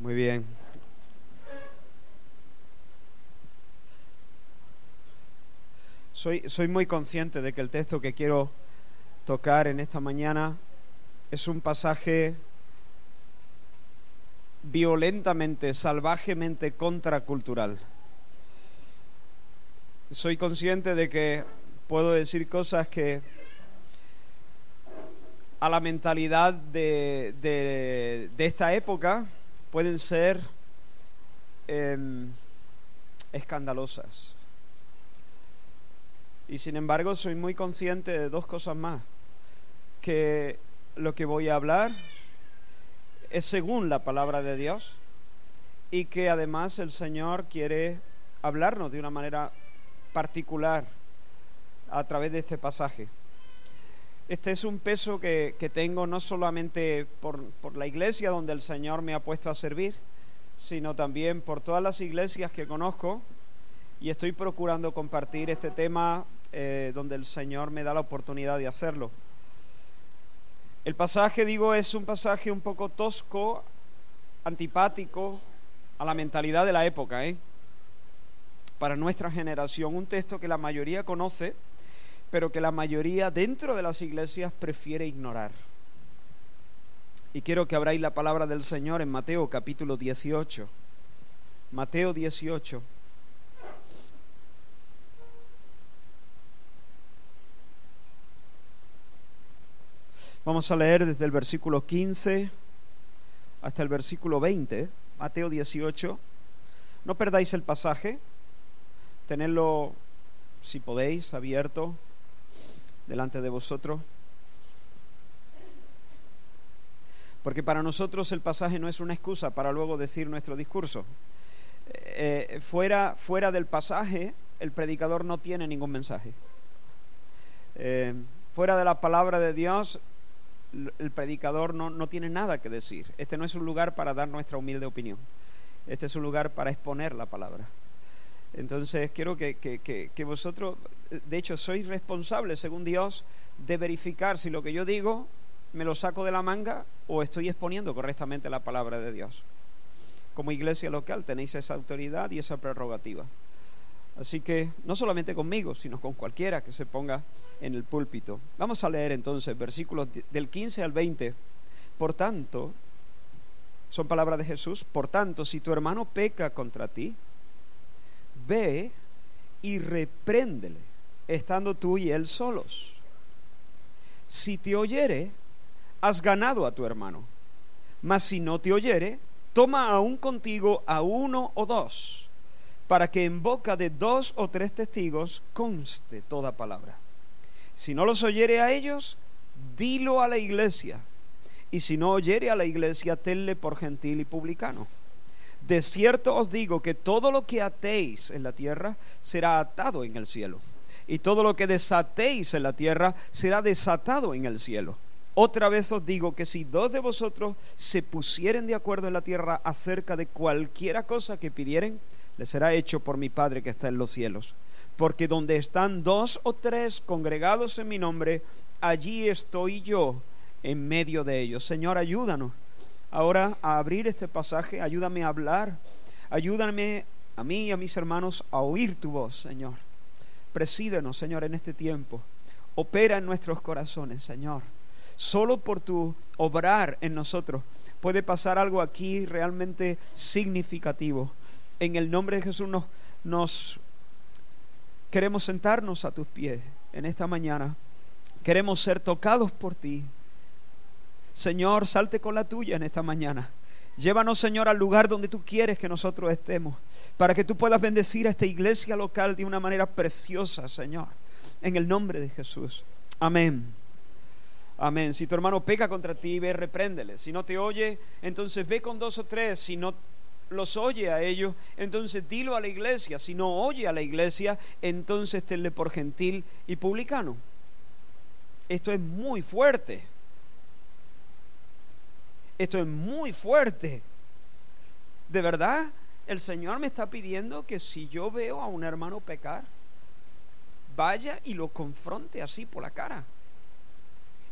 Muy bien. Soy, soy muy consciente de que el texto que quiero tocar en esta mañana es un pasaje violentamente, salvajemente contracultural. Soy consciente de que puedo decir cosas que a la mentalidad de, de, esta época pueden ser em, escandalosas. Y sin embargo soy muy consciente de dos cosas más. Que lo que voy a hablar es según la palabra de Dios y que además el Señor quiere hablarnos de una manera particular a través de este pasaje. Este es un peso que, tengo no solamente por, por la iglesia donde el Señor me ha puesto a servir, sino también por todas las iglesias que conozco y estoy procurando compartir este tema eh, donde el Señor me da la oportunidad de hacerlo. El pasaje, digo, es un pasaje un poco tosco, antipático a la mentalidad de la época, ¿eh? para nuestra generación, un texto que la mayoría conoce, pero que la mayoría dentro de las iglesias prefiere ignorar. Y quiero que abráis la palabra del Señor en Mateo capítulo 18. Mateo 18. Vamos a leer desde el versículo 15 hasta el versículo 20, Mateo 18. No perdáis el pasaje, tenedlo, si podéis, abierto delante de vosotros. Porque para nosotros el pasaje no es una excusa para luego decir nuestro discurso. Eh, fuera, fuera del pasaje, el predicador no tiene ningún mensaje. Eh, fuera de la palabra de Dios, el predicador no, tiene nada que decir. Este no es un lugar para dar nuestra humilde opinión. Este es un lugar para exponer la palabra. Entonces quiero que, que, vosotros, de hecho, sois responsables, según Dios, de verificar si lo que yo digo me lo saco de la manga o estoy exponiendo correctamente la palabra de Dios. Como iglesia local tenéis esa autoridad y esa prerrogativa. Así que no solamente conmigo, sino con cualquiera que se ponga en el púlpito. Vamos a leer entonces versículos del 15 al 20. Por tanto, son palabras de Jesús, por tanto, si tu hermano peca contra ti, ve y repréndele, estando tú y él solos. Si te oyere, has ganado a tu hermano. Mas si no te oyere, toma aún contigo a uno o dos para que en boca de dos o tres testigos conste toda palabra. Si no los oyere a ellos, dilo a la iglesia. Y si no oyere a la iglesia, tenle por gentil y publicano. De cierto os digo que todo lo que atéis en la tierra será atado en el cielo. Y todo lo que desatéis en la tierra será desatado en el cielo. Otra vez os digo que si dos de vosotros se pusieren de acuerdo en la tierra acerca de cualquiera cosa que pidieren, le será hecho por mi Padre que está en los cielos. Porque donde están dos o tres congregados en mi nombre, allí estoy yo en medio de ellos. Señor, ayúdanos ahora a abrir este pasaje, ayúdame a hablar, ayúdame a mí y a mis hermanos a oír tu voz, Señor. Presídenos, Señor, en este tiempo. Opera en nuestros corazones, Señor. Solo por tu obrar en nosotros puede pasar algo aquí realmente significativo en el nombre de Jesús nos, nos queremos sentarnos a tus pies en esta mañana. Queremos ser tocados por ti. Señor, salte con la tuya en esta mañana. Llévanos, Señor, al lugar donde tú quieres que nosotros estemos, para que tú puedas bendecir a esta iglesia local de una manera preciosa, Señor. En el nombre de Jesús. Amén. Amén. Si tu hermano peca contra ti, ve, repréndele. Si no te oye, entonces ve con dos o tres. Si no los oye a ellos, entonces dilo a la iglesia. Si no oye a la iglesia, entonces tenle por gentil y publicano. Esto es muy fuerte. Esto es muy fuerte. De verdad, el Señor me está pidiendo que si yo veo a un hermano pecar, vaya y lo confronte así por la cara.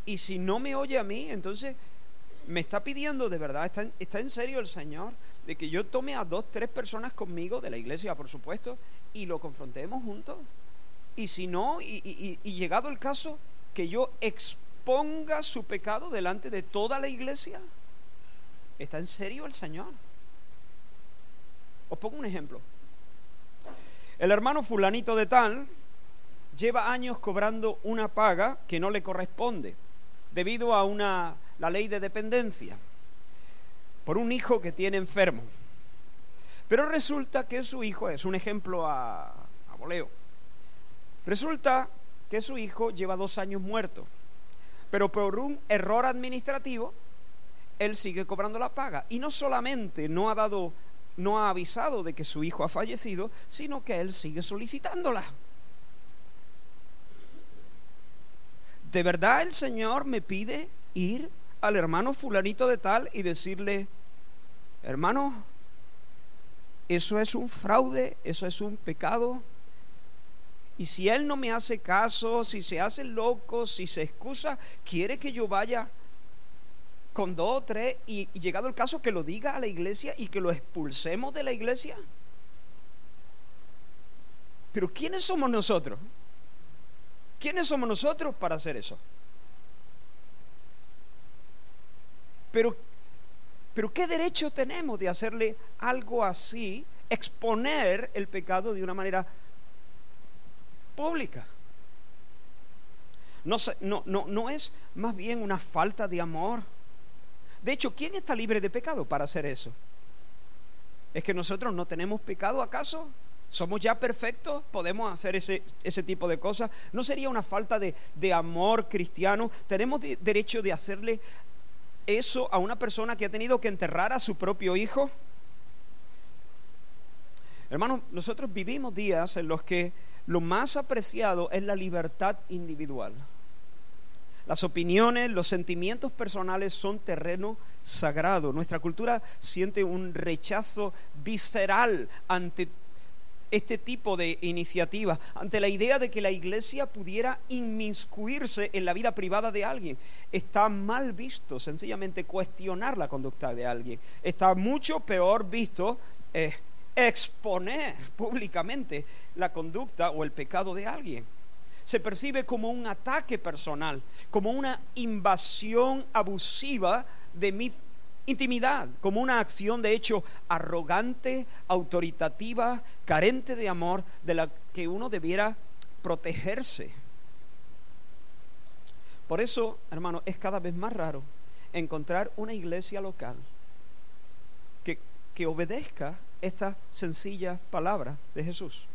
Y si no me oye a mí, entonces me está pidiendo de verdad, está, está en serio el Señor de que yo tome a dos, tres personas conmigo, de la iglesia por supuesto, y lo confrontemos juntos. Y si no, y, y llegado el caso, que yo exponga su pecado delante de toda la iglesia. ¿Está en serio el Señor? Os pongo un ejemplo. El hermano fulanito de tal lleva años cobrando una paga que no le corresponde debido a una, la ley de dependencia por un hijo que tiene enfermo. Pero resulta que su hijo, es un ejemplo a, a voleo, resulta que su hijo lleva dos años muerto, pero por un error administrativo, él sigue cobrando la paga. Y no solamente no ha dado, no ha avisado de que su hijo ha fallecido, sino que él sigue solicitándola. ¿De verdad el Señor me pide ir al hermano fulanito de tal y decirle, hermano, eso es un fraude, eso es un pecado? Y si él no me hace caso, si se hace loco, si se excusa, quiere que yo vaya con dos o tres y, llegado el caso que lo diga a la iglesia y que lo expulsemos de la iglesia. Pero ¿quiénes somos nosotros? ¿Quiénes somos nosotros para hacer eso? Pero, pero ¿qué derecho tenemos de hacerle algo así, exponer el pecado de una manera pública? No, es más bien una falta de amor. De hecho, ¿quién está libre de pecado para hacer eso? ¿Es que nosotros no tenemos pecado acaso? ¿Somos ya perfectos? ¿Podemos hacer ese, ese tipo de cosas? ¿No sería una falta de, de amor cristiano? ¿Tenemos derecho de hacerle eso a una persona que ha tenido que enterrar a su propio hijo? Hermanos, nosotros vivimos días en los que lo más apreciado es la libertad individual. Las opiniones, los sentimientos personales son terreno sagrado. Nuestra cultura siente un rechazo visceral ante este tipo de iniciativa, ante la idea de que la iglesia pudiera inmiscuirse en la vida privada de alguien. Está mal visto sencillamente cuestionar la conducta de alguien. Está mucho peor visto eh, exponer públicamente la conducta o el pecado de alguien. Se percibe como un ataque personal, como una invasión abusiva de mi intimidad, como una acción de hecho arrogante, autoritativa, carente de amor, de la que uno debiera protegerse. Por eso, hermano, es cada vez más raro encontrar una iglesia local que, que obedezca esta sencilla palabra de Jesús.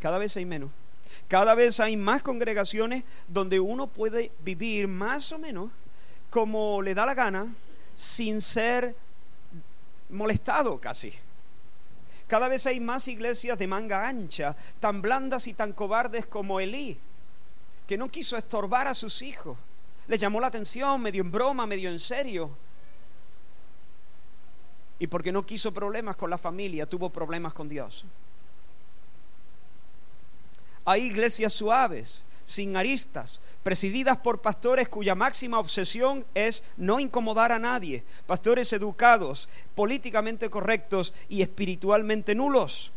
Cada vez hay menos. Cada vez hay más congregaciones donde uno puede vivir más o menos como le da la gana, sin ser molestado casi. Cada vez hay más iglesias de manga ancha, tan blandas y tan cobardes como Elí, que no quiso estorbar a sus hijos. Le llamó la atención, medio en broma, medio en serio. Y porque no quiso problemas con la familia, tuvo problemas con Dios. Hay iglesias suaves, sin aristas, presididas por pastores cuya máxima obsesión es no incomodar a nadie, pastores educados, políticamente correctos y espiritualmente nulos.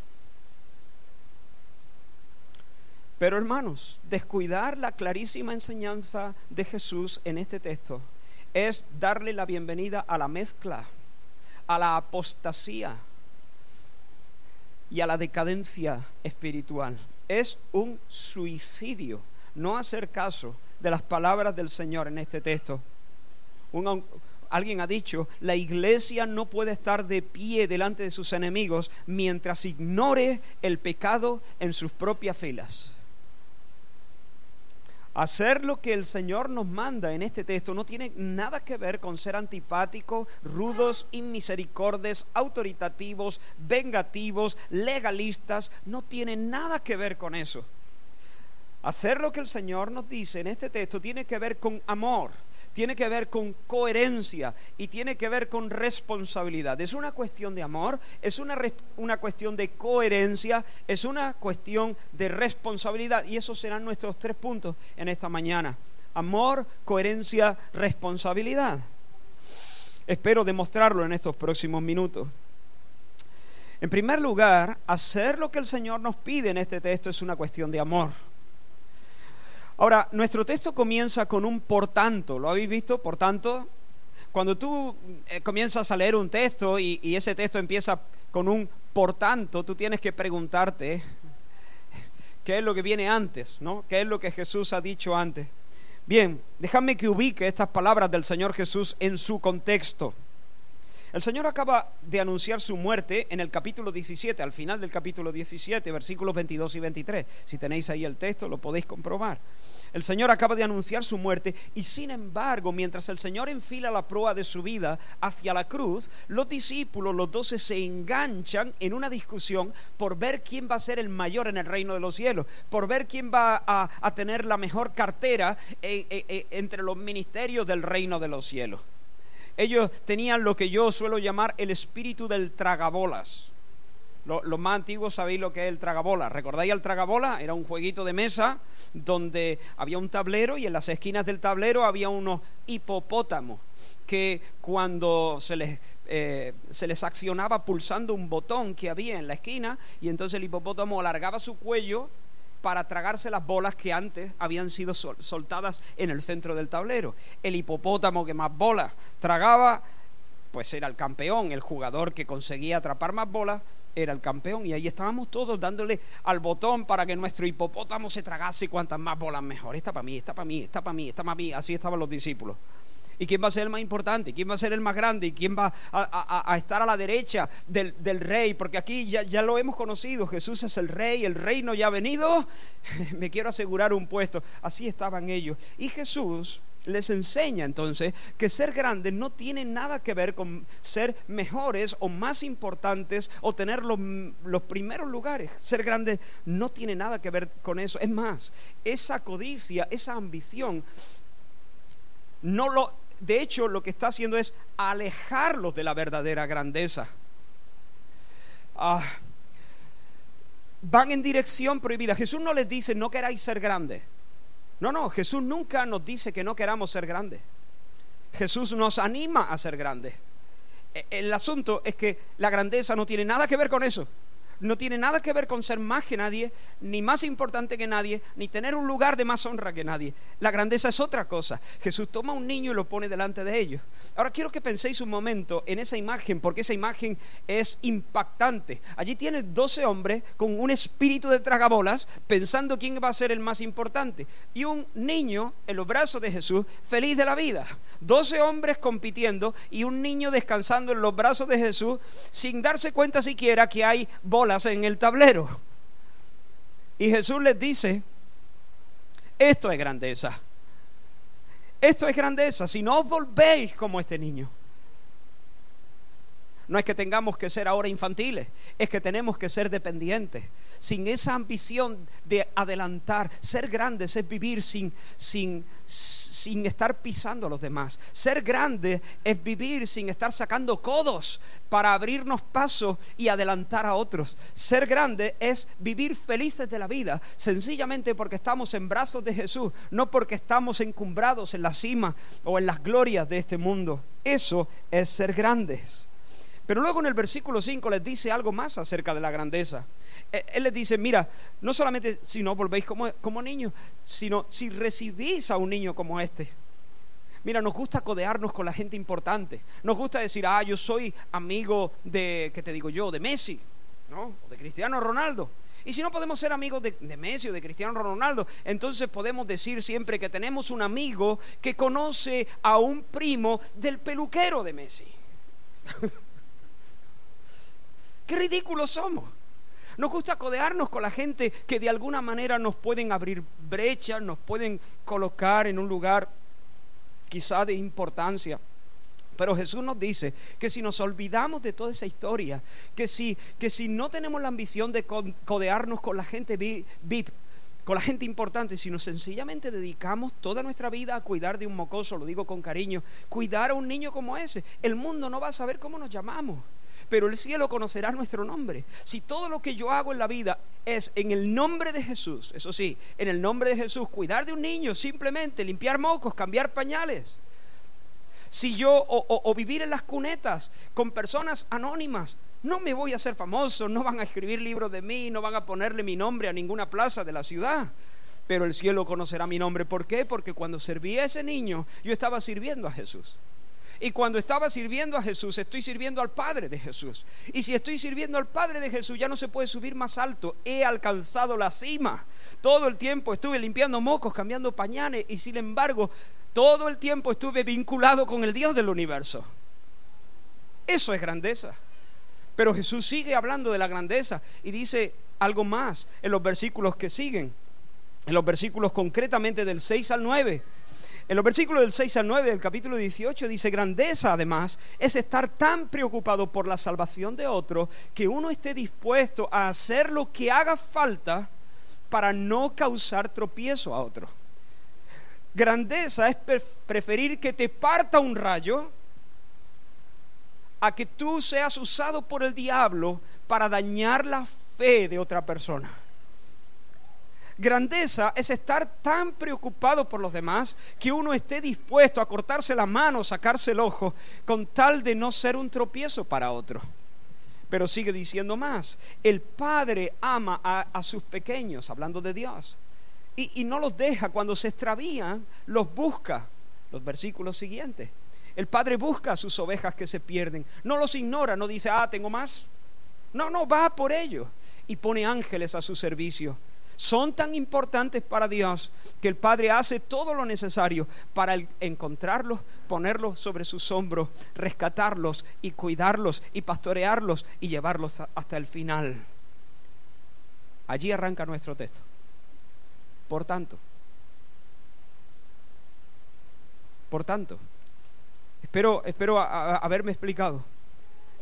Pero hermanos, descuidar la clarísima enseñanza de Jesús en este texto es darle la bienvenida a la mezcla, a la apostasía y a la decadencia espiritual. Es un suicidio no hacer caso de las palabras del Señor en este texto. alguien ha dicho, la iglesia no puede estar de pie delante de sus enemigos mientras ignore el pecado en sus propias filas. Hacer lo que el Señor nos manda en este texto no tiene nada que ver con ser antipáticos, rudos, inmisericordes, autoritativos, vengativos, legalistas. No tiene nada que ver con eso. Hacer lo que el Señor nos dice en este texto tiene que ver con amor, tiene que ver con coherencia y tiene que ver con responsabilidad. Es una cuestión de amor, es una, una cuestión de coherencia, es una cuestión de responsabilidad y esos serán nuestros tres puntos en esta mañana. Amor, coherencia, responsabilidad. Espero demostrarlo en estos próximos minutos. En primer lugar, hacer lo que el Señor nos pide en este texto es una cuestión de amor. Ahora, nuestro texto comienza con un por tanto. ¿Lo habéis visto? Por tanto, cuando tú eh, comienzas a leer un texto y, y ese texto empieza con un por tanto, tú tienes que preguntarte qué es lo que viene antes, ¿no? ¿Qué es lo que Jesús ha dicho antes? Bien, déjame que ubique estas palabras del Señor Jesús en su contexto. El Señor acaba de anunciar su muerte en el capítulo 17, al final del capítulo 17, versículos 22 y 23. Si tenéis ahí el texto, lo podéis comprobar. El Señor acaba de anunciar su muerte y sin embargo, mientras el Señor enfila la proa de su vida hacia la cruz, los discípulos, los doce, se enganchan en una discusión por ver quién va a ser el mayor en el reino de los cielos, por ver quién va a, tener la mejor cartera entre los ministerios del reino de los cielos. Ellos tenían lo que yo suelo llamar el espíritu del tragabolas. Los, más antiguos sabéis lo que es el tragabola. ¿Recordáis el tragabola? Era un jueguito de mesa donde había un tablero y en las esquinas del tablero había unos hipopótamos que cuando se les, eh, se les accionaba pulsando un botón que había en la esquina y entonces el hipopótamo alargaba su cuello para tragarse las bolas que antes habían sido soltadas en el centro del tablero. El hipopótamo que más bolas tragaba, pues era el campeón, el jugador que conseguía atrapar más bolas era el campeón y ahí estábamos todos dándole al botón para que nuestro hipopótamo se tragase cuantas más bolas mejor. Esta para mí, esta para mí, esta para mí, esta para mí. Así estaban los discípulos. ¿Y quién va a ser el más importante? ¿Quién va a ser el más grande? ¿Y quién va a, estar a la derecha del, rey? Porque aquí ya, lo hemos conocido, Jesús es el rey, el reino ya ha venido, me quiero asegurar un puesto. Así estaban ellos. Y Jesús les enseña entonces que ser grandes no tiene nada que ver con ser mejores o más importantes o tener los, los, primeros lugares. Ser grande no tiene nada que ver con eso. Es más, esa codicia, esa ambición, no lo, de hecho lo que está haciendo es alejarlos de la verdadera grandeza. Ah, van en dirección prohibida. Jesús no les dice no queráis ser grandes. No, no, Jesús nunca nos dice que no queramos ser grandes. Jesús nos anima a ser grandes. E, el asunto es que la grandeza no tiene nada que ver con eso no tiene nada que ver con ser más que nadie, ni más importante que nadie, ni tener un lugar de más honra que nadie. La grandeza es otra cosa. Jesús toma a un niño y lo pone delante de ellos. Ahora quiero que penséis un momento en esa imagen, porque esa imagen es impactante. Allí tienes 12 hombres con un espíritu de tragabolas, pensando quién va a ser el más importante, y un niño en los brazos de Jesús, feliz de la vida. 12 hombres compitiendo y un niño descansando en los brazos de Jesús, sin darse cuenta siquiera que hay en el tablero. Y Jesús les dice, esto es grandeza. Esto es grandeza. Si no os volvéis como este niño. No es que tengamos que ser ahora infantiles, es que tenemos que ser dependientes sin esa ambición de adelantar. Ser grandes es vivir sin, sin, sin estar pisando a los demás. Ser grande es vivir sin estar sacando codos para abrirnos paso y adelantar a otros. Ser grande es vivir felices de la vida, sencillamente porque estamos en brazos de Jesús, no porque estamos encumbrados en la cima o en las glorias de este mundo. Eso es ser grandes. Pero luego en el versículo 5 les dice algo más acerca de la grandeza. Eh, él les dice, mira, no solamente si no volvéis como, como niños, sino si recibís a un niño como este. Mira, nos gusta codearnos con la gente importante. Nos gusta decir, ah, yo soy amigo de, ¿qué te digo yo? De Messi, ¿no? O de Cristiano Ronaldo. Y si no podemos ser amigos de, de, Messi o de Cristiano Ronaldo, entonces podemos decir siempre que tenemos un amigo que conoce a un primo del peluquero de Messi. Qué ridículos somos. Nos gusta codearnos con la gente que de alguna manera nos pueden abrir brechas, nos pueden colocar en un lugar quizá de importancia. Pero Jesús nos dice que si nos olvidamos de toda esa historia, que si, que si no tenemos la ambición de codearnos con la gente VIP, con la gente importante, sino sencillamente dedicamos toda nuestra vida a cuidar de un mocoso, lo digo con cariño, cuidar a un niño como ese, el mundo no va a saber cómo nos llamamos pero el cielo conocerá nuestro nombre. Si todo lo que yo hago en la vida es en el nombre de Jesús, eso sí, en el nombre de Jesús, cuidar de un niño, simplemente limpiar mocos, cambiar pañales. Si yo, o, vivir en las cunetas con personas anónimas, no me voy a hacer famoso, no van a escribir libros de mí, no van a ponerle mi nombre a ninguna plaza de la ciudad. Pero el cielo conocerá mi nombre. ¿Por qué? Porque cuando serví a ese niño, yo estaba sirviendo a Jesús. Y cuando estaba sirviendo a Jesús, estoy sirviendo al Padre de Jesús. Y si estoy sirviendo al Padre de Jesús, ya no se puede subir más alto. He alcanzado la cima. Todo el tiempo estuve limpiando mocos, cambiando pañales y sin embargo, todo el tiempo estuve vinculado con el Dios del universo. Eso es grandeza. Pero Jesús sigue hablando de la grandeza y dice algo más en los versículos que siguen. En los versículos concretamente del 6 al 9 en los versículos del 6 al 9 del capítulo 18 dice, grandeza además es estar tan preocupado por la salvación de otro que uno esté dispuesto a hacer lo que haga falta para no causar tropiezo a otro. Grandeza es preferir que te parta un rayo a que tú seas usado por el diablo para dañar la fe de otra persona. Grandeza es estar tan preocupado por los demás que uno esté dispuesto a cortarse la mano, sacarse el ojo, con tal de no ser un tropiezo para otro. Pero sigue diciendo más, el Padre ama a, sus pequeños, hablando de Dios, y, y no los deja, cuando se extravían, los busca. Los versículos siguientes. El Padre busca a sus ovejas que se pierden, no los ignora, no dice, ah, tengo más. No, no, va por ellos y pone ángeles a su servicio son tan importantes para Dios que el Padre hace todo lo necesario para encontrarlos, ponerlos sobre sus hombros, rescatarlos y cuidarlos y pastorearlos y llevarlos hasta el final. Allí arranca nuestro texto. Por tanto, por tanto, espero, espero haberme explicado.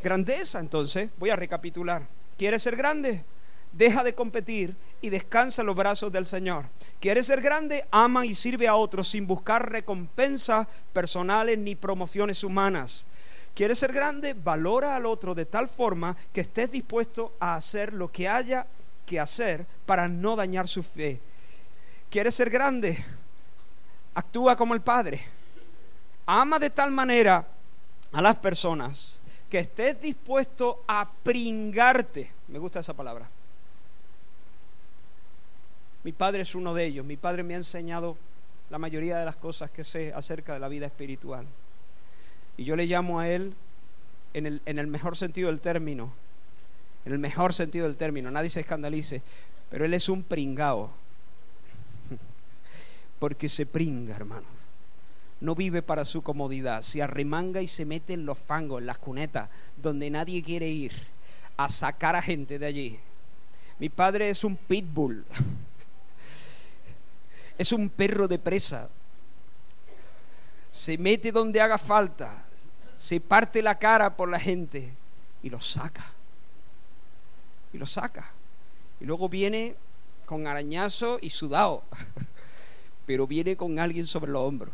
Grandeza, entonces, voy a recapitular. ¿Quieres ser grande? Deja de competir y descansa en los brazos del Señor. ¿Quieres ser grande? Ama y sirve a otros sin buscar recompensas personales ni promociones humanas. ¿Quieres ser grande? Valora al otro de tal forma que estés dispuesto a hacer lo que haya que hacer para no dañar su fe. ¿Quieres ser grande? Actúa como el Padre. Ama de tal manera a las personas que estés dispuesto a pringarte. Me gusta esa palabra mi padre es uno de ellos. Mi padre me ha enseñado la mayoría de las cosas que sé acerca de la vida espiritual. Y yo le llamo a él en el, mejor sentido del término. En el mejor sentido del término. Nadie se escandalice. Pero él es un pringao. Porque se pringa, hermano. No vive para su comodidad. Se arremanga y se mete en los fangos, en las cunetas, donde nadie quiere ir a sacar a gente de allí. Mi padre es un pitbull. es un perro de presa. Se mete donde haga falta, se parte la cara por la gente y lo saca. Y lo saca. Y luego viene con arañazo y sudado, pero viene con alguien sobre los hombros.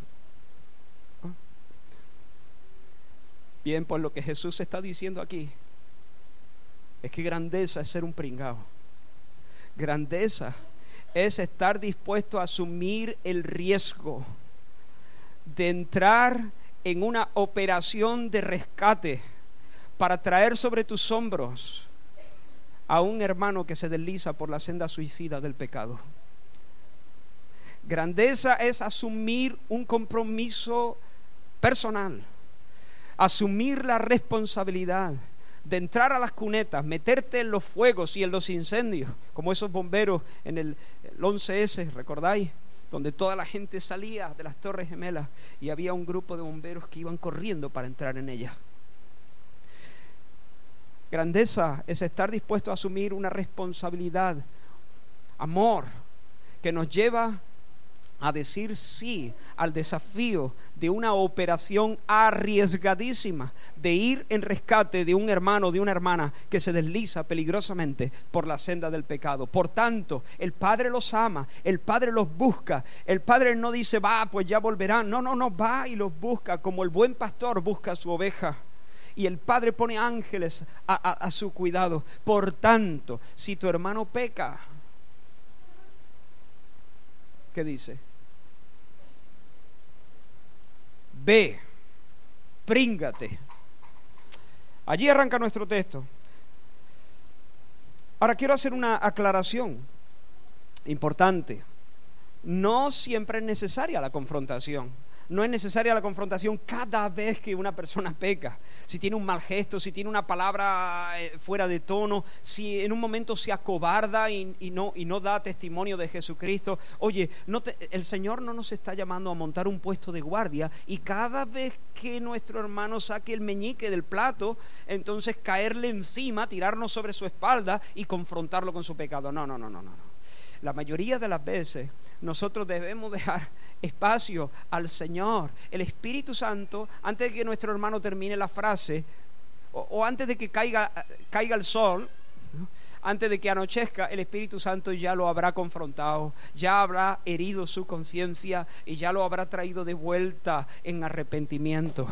Bien, por lo que Jesús está diciendo aquí, es que grandeza es ser un pringao. Grandeza es estar dispuesto a asumir el riesgo de entrar en una operación de rescate para traer sobre tus hombros a un hermano que se desliza por la senda suicida del pecado. Grandeza es asumir un compromiso personal, asumir la responsabilidad de entrar a las cunetas, meterte en los fuegos y en los incendios, como esos bomberos en el, 11S, ¿recordáis? Donde toda la gente salía de las Torres Gemelas y había un grupo de bomberos que iban corriendo para entrar en ellas. Grandeza es estar dispuesto a asumir una responsabilidad, amor, que nos lleva a decir sí al desafío de una operación arriesgadísima de ir en rescate de un hermano o de una hermana que se desliza peligrosamente por la senda del pecado. Por tanto, el Padre los ama, el Padre los busca, el Padre no dice, va, pues ya volverán, no, no, no, va y los busca como el buen pastor busca a su oveja y el Padre pone ángeles a, a, su cuidado. Por tanto, si tu hermano peca, ¿qué dice? Ve Expríngate. Allí arranca nuestro texto. Ahora quiero hacer una aclaración importante. No siempre es necesaria la confrontación no es necesaria la confrontación cada vez que una persona peca. Si tiene un mal gesto, si tiene una palabra eh, fuera de tono, si en un momento se acobarda y, no, da testimonio de Jesucristo. Oye, el Señor no nos está llamando a montar un puesto de guardia y cada vez que nuestro hermano saque el meñique del plato, entonces caerle encima, tirarnos sobre su espalda y confrontarlo con su pecado. No, no, no, no, no. La mayoría de las veces nosotros debemos dejar espacio al Señor. El Espíritu Santo, antes de que nuestro hermano termine la frase, o, antes de que caiga, caiga el sol, antes de que anochezca, el Espíritu Santo ya lo habrá confrontado, ya habrá herido su conciencia y ya lo habrá traído de vuelta en arrepentimiento.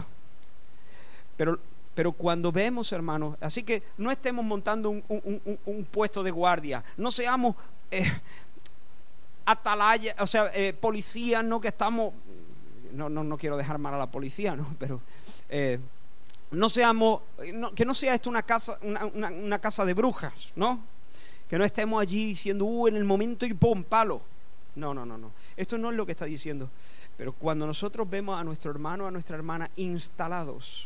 Pero, pero cuando vemos, hermanos, así que no estemos montando un, puesto de guardia, no seamos eh, atalaya, o sea, eh, policía, ¿no? Que estamos, no, no, no quiero dejar mal a la policía, ¿no? Pero eh, no seamos, que no sea esto una casa, una, casa de brujas, ¿no? Que no estemos allí diciendo, uh, en el momento y pum, palo. No, no, no, no. Esto no es lo que está diciendo. Pero cuando nosotros vemos a nuestro hermano, a nuestra hermana instalados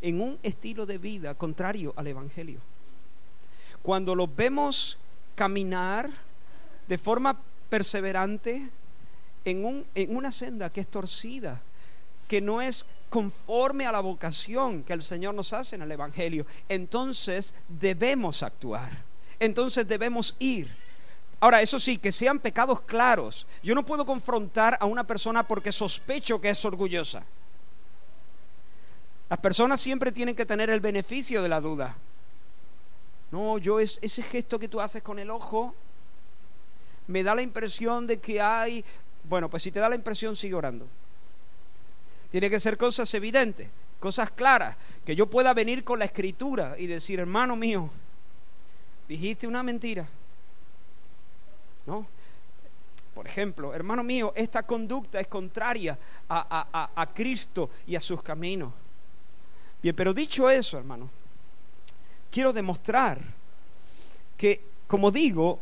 en un estilo de vida contrario al Evangelio, cuando los vemos caminar de forma perseverante en, un, en una senda que es torcida, que no es conforme a la vocación que el Señor nos hace en el Evangelio, entonces debemos actuar, entonces debemos ir. Ahora, eso sí, que sean pecados claros. Yo no puedo confrontar a una persona porque sospecho que es orgullosa. Las personas siempre tienen que tener el beneficio de la duda. No, yo es ese gesto que tú haces con el ojo, me da la impresión de que hay... Bueno, pues si te da la impresión, sigue orando. Tiene que ser cosas evidentes, cosas claras, que yo pueda venir con la escritura y decir, hermano mío, dijiste una mentira. ¿No? Por ejemplo, hermano mío, esta conducta es contraria a, a, Cristo y a sus caminos. Bien, pero dicho eso, hermano, quiero demostrar que, como digo,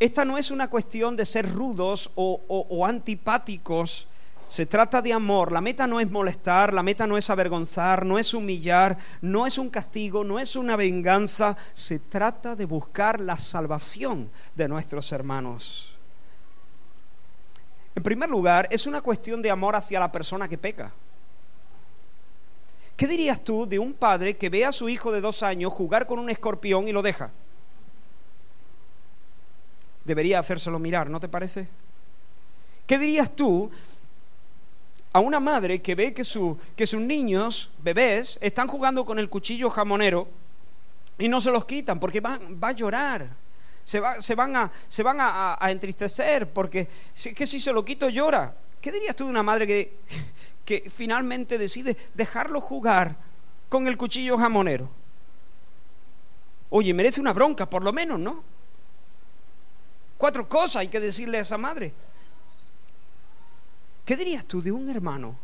esta no es una cuestión de ser rudos o, antipáticos. Se trata de amor. La meta no es molestar, la meta no es avergonzar, no es humillar, no es un castigo, no es una venganza. Se trata de buscar la salvación de nuestros hermanos. En primer lugar, es una cuestión de amor hacia la persona que peca. ¿Qué dirías tú de un padre que ve a su hijo de dos años jugar con un escorpión y lo deja? debería hacérselo mirar, ¿no te parece? ¿Qué dirías tú a una madre que ve que, que sus niños, bebés, están jugando con el cuchillo jamonero y no se los quitan porque va, va a llorar? Se, va, se, van, a, se van a, entristecer porque que si se lo quito llora. ¿Qué dirías tú de una madre que, que finalmente decide dejarlo jugar con el cuchillo jamonero? Oye, merece una bronca, por lo menos, ¿no? Cuatro cosas hay que decirle a esa madre. ¿Qué dirías tú de un hermano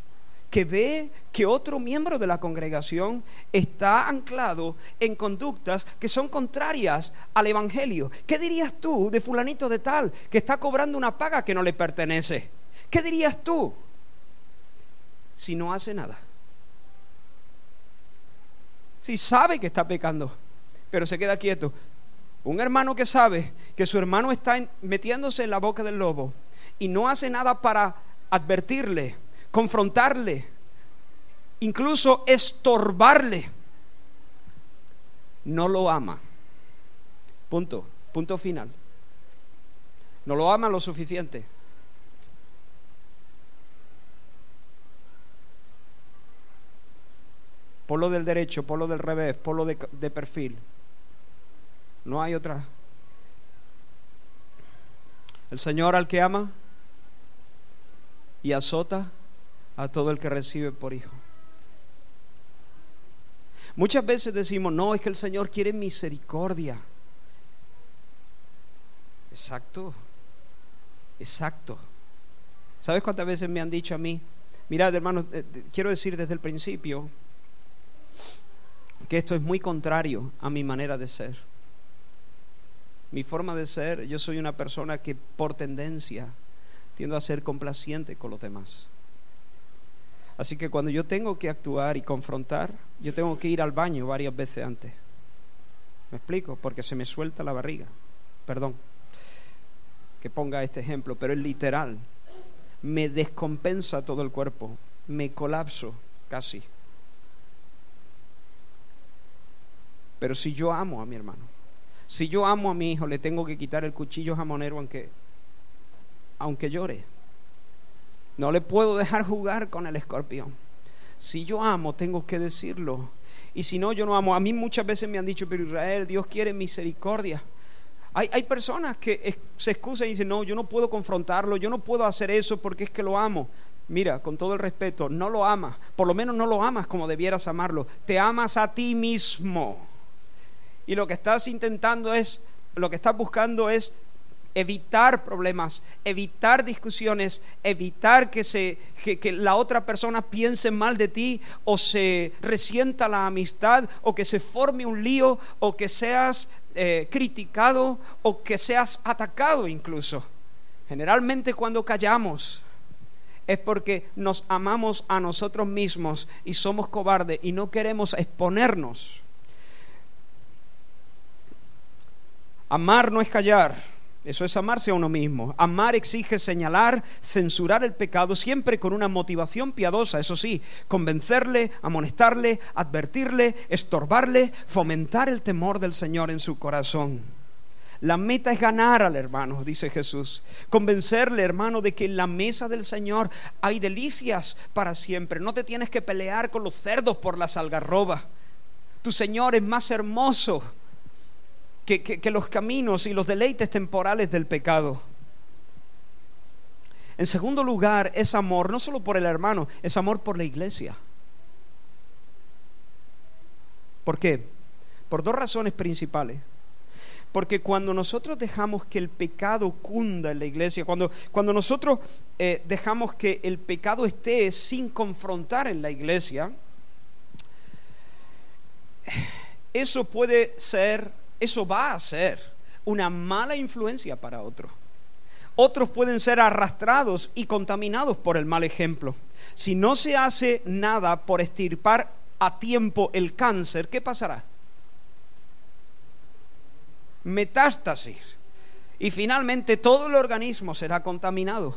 que ve que otro miembro de la congregación está anclado en conductas que son contrarias al Evangelio? ¿Qué dirías tú de fulanito de tal que está cobrando una paga que no le pertenece? ¿Qué dirías tú si no hace nada? Si sabe que está pecando, pero se queda quieto, un hermano que sabe que su hermano está metiéndose en la boca del lobo y no hace nada para advertirle, confrontarle, incluso estorbarle, no lo ama. Punto, punto final. No lo ama lo suficiente. Polo del derecho, polo del revés, polo de, de perfil. No hay otra. El Señor al que ama y azota a todo el que recibe por hijo. Muchas veces decimos, no, es que el Señor quiere misericordia. Exacto, exacto. ¿Sabes cuántas veces me han dicho a mí, Mirad, hermanos, eh, quiero decir desde el principio que esto es muy contrario a mi manera de ser. Mi forma de ser, yo soy una persona que por tendencia tiendo a ser complaciente con los demás. Así que cuando yo tengo que actuar y confrontar, yo tengo que ir al baño varias veces antes. ¿Me explico? Porque se me suelta la barriga. Perdón que ponga este ejemplo, pero es literal. Me descompensa todo el cuerpo, me colapso casi. Pero si yo amo a mi hermano, si yo amo a mi hijo, le tengo que quitar el cuchillo jamonero aunque, aunque llore. No le puedo dejar jugar con el escorpión. Si yo amo, tengo que decirlo. Y si no, yo no amo. A mí muchas veces me han dicho, pero Israel, Dios quiere misericordia. Hay, personas que se excusan y dicen, no, yo no puedo confrontarlo, yo no puedo hacer eso porque es que lo amo. Mira, con todo el respeto, no lo amas, por lo menos no lo amas como debieras amarlo, te amas a ti mismo. Y lo que estás intentando es, lo que estás buscando es evitar problemas, evitar discusiones, evitar que, se, que, la otra persona piense mal de ti o se resienta la amistad o que se forme un lío o que seas eh, criticado o que seas atacado incluso. Generalmente cuando callamos es porque nos amamos a nosotros mismos y somos cobardes y no queremos exponernos. Amar no es callar. Eso es amarse a uno mismo. Amar exige señalar, censurar el pecado, siempre con una motivación piadosa, eso sí, convencerle, amonestarle, advertirle, estorbarle, fomentar el temor del Señor en su corazón. La meta es ganar al hermano, dice Jesús. Convencerle, hermano, de que en la mesa del Señor hay delicias para siempre. No te tienes que pelear con los cerdos por las algarrobas. Tu Señor es más hermoso que, los caminos y los deleites temporales del pecado. En segundo lugar, es amor no solo por el hermano, es amor por la iglesia. ¿Por qué? Por dos razones principales. Porque cuando nosotros dejamos que el pecado cunda en la iglesia, cuando, cuando nosotros eh, dejamos que el pecado esté sin confrontar en la iglesia, eso puede ser eso va a ser una mala influencia para otros. Otros pueden ser arrastrados y contaminados por el mal ejemplo. Si no se hace nada por estirpar a tiempo el cáncer, ¿qué pasará? Metástasis. Y finalmente todo el organismo será contaminado.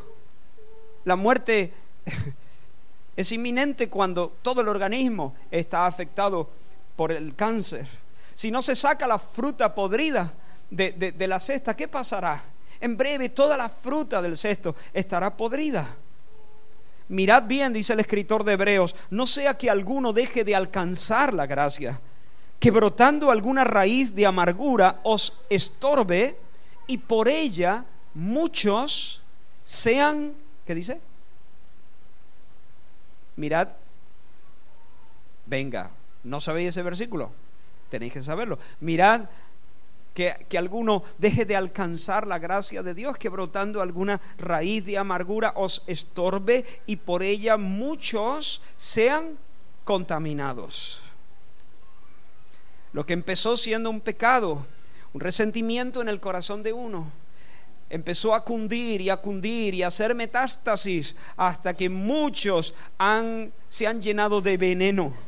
La muerte es inminente cuando todo el organismo está afectado por el cáncer si no se saca la fruta podrida de, la cesta, ¿qué pasará? En breve toda la fruta del cesto estará podrida. Mirad bien, dice el escritor de Hebreos, no sea que alguno deje de alcanzar la gracia, que brotando alguna raíz de amargura os estorbe y por ella muchos sean, ¿qué dice? Mirad, venga, ¿no sabéis ese versículo? Tenéis que saberlo. Mirad que, que, alguno deje de alcanzar la gracia de Dios, que brotando alguna raíz de amargura os estorbe y por ella muchos sean contaminados. Lo que empezó siendo un pecado, un resentimiento en el corazón de uno, empezó a cundir y a cundir y a hacer metástasis hasta que muchos han, se han llenado de veneno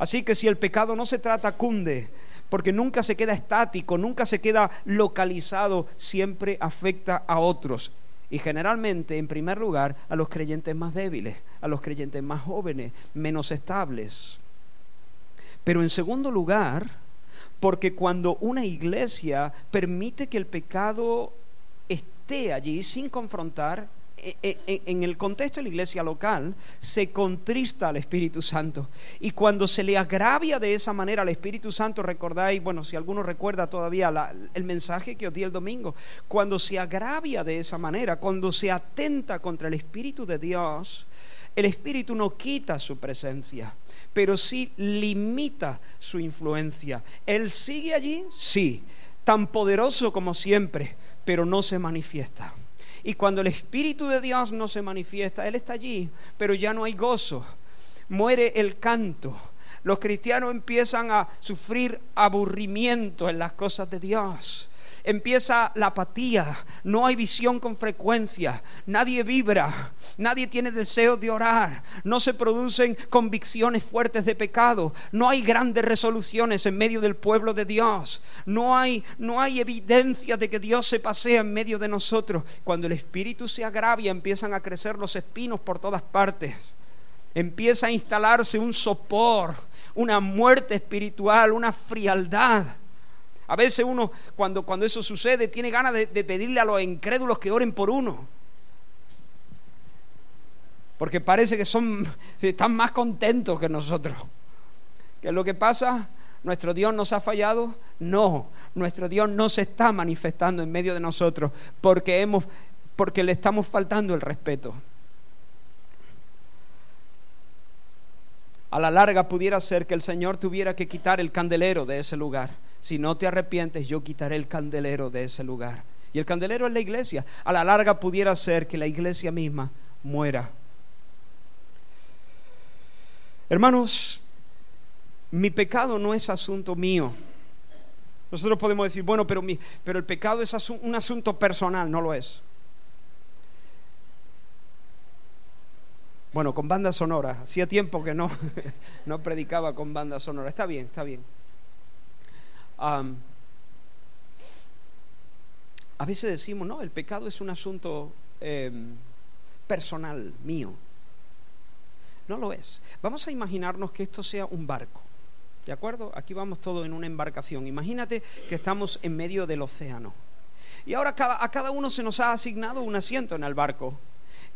Así que si el pecado no se trata, cunde, porque nunca se queda estático, nunca se queda localizado, siempre afecta a otros. Y generalmente, en primer lugar, a los creyentes más débiles, a los creyentes más jóvenes, menos estables. Pero en segundo lugar, porque cuando una iglesia permite que el pecado esté allí sin confrontar, en el contexto de la iglesia local, se contrista al Espíritu Santo. Y cuando se le agravia de esa manera al Espíritu Santo, recordáis, bueno, si alguno recuerda todavía el mensaje que os di el domingo, cuando se agravia de esa manera, cuando se atenta contra el Espíritu de Dios, el Espíritu no quita su presencia, pero sí limita su influencia. Él sigue allí, sí, tan poderoso como siempre, pero no se manifiesta. Y cuando el Espíritu de Dios no se manifiesta, Él está allí, pero ya no hay gozo. Muere el canto. Los cristianos empiezan a sufrir aburrimiento en las cosas de Dios empieza la apatía, no hay visión con frecuencia, nadie vibra, nadie tiene deseo de orar, no se producen convicciones fuertes de pecado, no hay grandes resoluciones en medio del pueblo de Dios, no hay, no hay evidencia de que Dios se pasea en medio de nosotros. Cuando el espíritu se agravia empiezan a crecer los espinos por todas partes. Empieza a instalarse un sopor, una muerte espiritual, una frialdad. A veces uno, cuando, cuando eso sucede, tiene ganas de, pedirle a los incrédulos que oren por uno. Porque parece que son, están más contentos que nosotros. ¿Qué es lo que pasa? ¿Nuestro Dios nos ha fallado? No, nuestro Dios no se está manifestando en medio de nosotros porque, hemos, porque le estamos faltando el respeto. A la larga pudiera ser que el Señor tuviera que quitar el candelero de ese lugar si no te arrepientes, yo quitaré el candelero de ese lugar. Y el candelero es la iglesia. A la larga pudiera ser que la iglesia misma muera. Hermanos, mi pecado no es asunto mío. Nosotros podemos decir, bueno, pero, mi, pero el pecado es un asunto personal, no lo es. Bueno, con banda sonora. Hacía tiempo que no, no predicaba con banda sonora. Está bien, está bien a veces decimos, no, el pecado es un asunto em, personal, mío. No lo es. Vamos a imaginarnos que esto sea un barco. ¿De acuerdo? Aquí vamos todos en una embarcación. Imagínate que estamos en medio del océano. Y ahora a cada uno se nos ha asignado un asiento en el barco.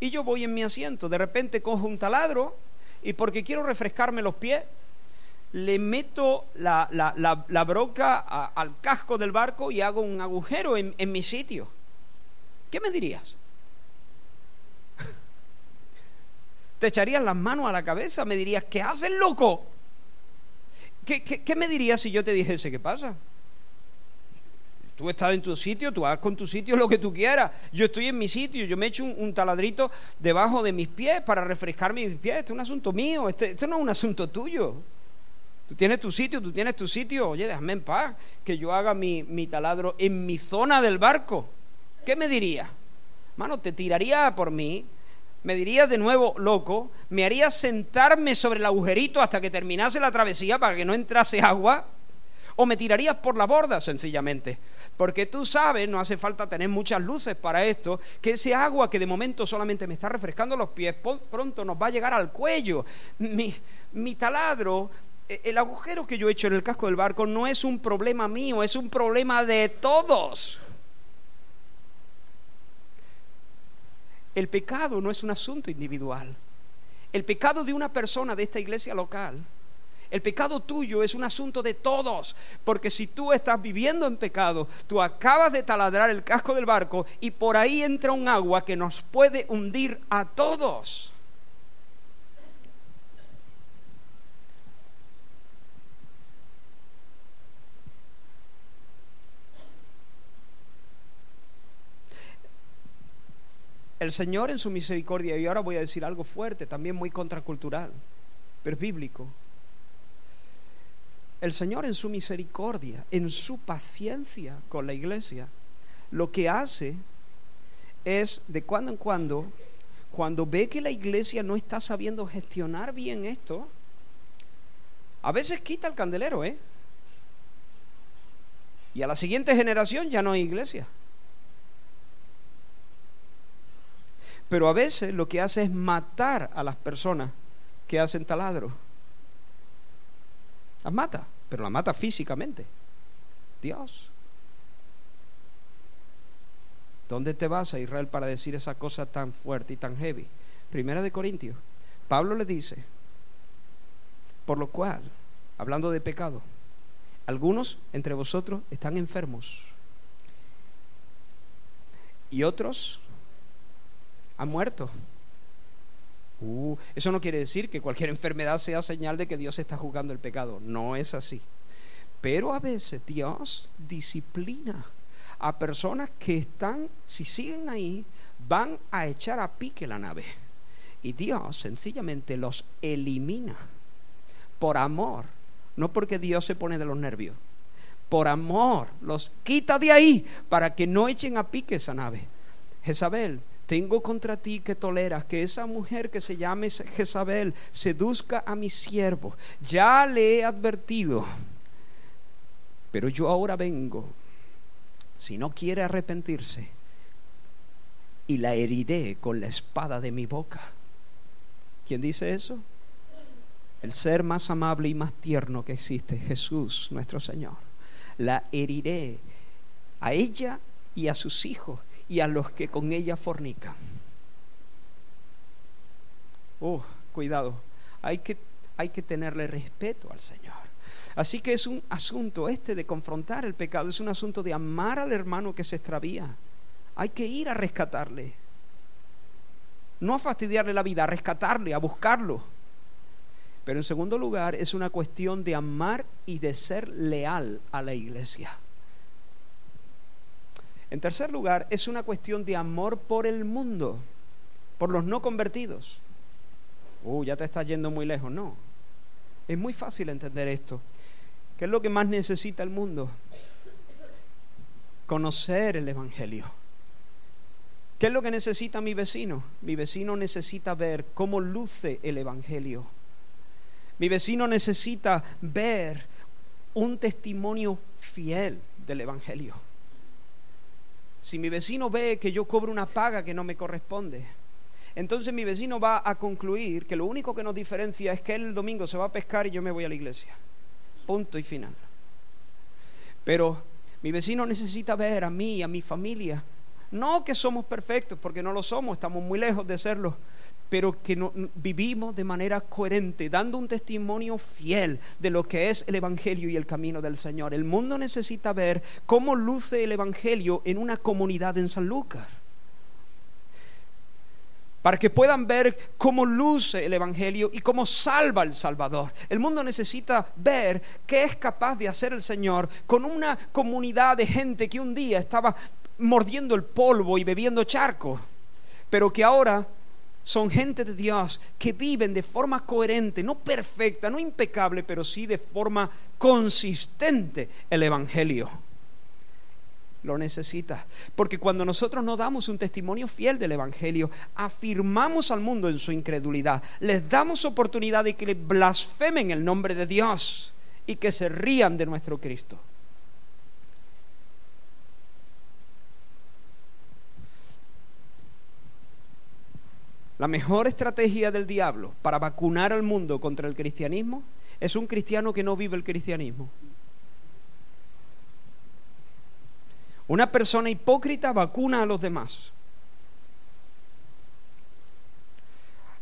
Y yo voy en mi asiento. De repente cojo un taladro y porque quiero refrescarme los pies, le meto la, broca al casco del barco y hago un agujero en, mi sitio. ¿Qué me dirías? ¿Te echarías las manos a la cabeza? ¿Me dirías, ¿qué haces, loco? ¿Qué, qué, me dirías si yo te dijese, ¿qué pasa? Tú estás en tu sitio, tú hagas con tu sitio lo que tú quieras. Yo estoy en mi sitio, yo me echo un, taladrito debajo de mis pies para refrescar mis pies. Este es un asunto mío, este, este no es un asunto tuyo. Tú tienes tu sitio, tú tienes tu sitio. Oye, déjame en paz que yo haga mi, mi taladro en mi zona del barco. ¿Qué me diría? Mano, te tiraría por mí, me dirías de nuevo loco, me harías sentarme sobre el agujerito hasta que terminase la travesía para que no entrase agua, o me tirarías por la borda sencillamente. Porque tú sabes, no hace falta tener muchas luces para esto, que ese agua que de momento solamente me está refrescando los pies, pronto nos va a llegar al cuello. Mi, mi taladro el agujero que yo he hecho en el casco del barco no es un problema mío, es un problema de todos. El pecado no es un asunto individual. El pecado de una persona de esta iglesia local, el pecado tuyo es un asunto de todos. Porque si tú estás viviendo en pecado, tú acabas de taladrar el casco del barco y por ahí entra un agua que nos puede hundir a todos. El Señor en su misericordia, y ahora voy a decir algo fuerte, también muy contracultural, pero bíblico. El Señor en su misericordia, en su paciencia con la iglesia, lo que hace es de cuando en cuando, cuando ve que la iglesia no está sabiendo gestionar bien esto, a veces quita el candelero, ¿eh? Y a la siguiente generación ya no hay iglesia. Pero a veces lo que hace es matar a las personas que hacen taladro. Las mata, pero las mata físicamente. Dios. ¿Dónde te vas a Israel para decir esa cosa tan fuerte y tan heavy? Primera de Corintios. Pablo le dice, por lo cual, hablando de pecado, algunos entre vosotros están enfermos y otros muerto. Uh, eso no quiere decir que cualquier enfermedad sea señal de que Dios está juzgando el pecado. No es así. Pero a veces Dios disciplina. a personas que están, si siguen ahí, van a echar a pique la nave. Y Dios sencillamente los elimina por amor, no porque Dios se pone de los nervios, por amor, los quita de ahí para que no echen a pique esa nave. Jezabel, tengo contra ti que toleras que esa mujer que se llame Jezabel seduzca a mi siervo. Ya le he advertido, pero yo ahora vengo. Si no quiere arrepentirse, y la heriré con la espada de mi boca. ¿Quién dice eso? El ser más amable y más tierno que existe, Jesús, nuestro Señor. La heriré a ella y a sus hijos y a los que con ella fornican. Oh, cuidado. Hay que, hay que tenerle respeto al Señor. Así que es un asunto este de confrontar el pecado, es un asunto de amar al hermano que se extravía. Hay que ir a rescatarle. No a fastidiarle la vida, a rescatarle, a buscarlo. Pero en segundo lugar, es una cuestión de amar y de ser leal a la iglesia. En tercer lugar, es una cuestión de amor por el mundo, por los no convertidos. Uh, ya te estás yendo muy lejos. No. Es muy fácil entender esto. ¿Qué es lo que más necesita el mundo? Conocer el Evangelio. ¿Qué es lo que necesita mi vecino? Mi vecino necesita ver cómo luce el Evangelio. Mi vecino necesita ver un testimonio fiel del Evangelio. Si mi vecino ve que yo cobro una paga que no me corresponde, entonces mi vecino va a concluir que lo único que nos diferencia es que él el domingo se va a pescar y yo me voy a la iglesia. Punto y final. Pero mi vecino necesita ver a mí a mi familia no que somos perfectos, porque no lo somos, estamos muy lejos de serlo, pero que vivimos de manera coherente, dando un testimonio fiel de lo que es el Evangelio y el camino del Señor. El mundo necesita ver cómo luce el Evangelio en una comunidad en San Lucas. Para que puedan ver cómo luce el Evangelio y cómo salva el Salvador. El mundo necesita ver qué es capaz de hacer el Señor con una comunidad de gente que un día estaba mordiendo el polvo y bebiendo charco, pero que ahora son gente de Dios que viven de forma coherente, no perfecta, no impecable, pero sí de forma consistente el Evangelio. Lo necesita. Porque cuando nosotros no damos un testimonio fiel del Evangelio, afirmamos al mundo en su incredulidad, les damos oportunidad de que le blasfemen el nombre de Dios y que se rían de nuestro Cristo. La mejor estrategia del diablo para vacunar al mundo contra el cristianismo es un cristiano que no vive el cristianismo. Una persona hipócrita vacuna a los demás.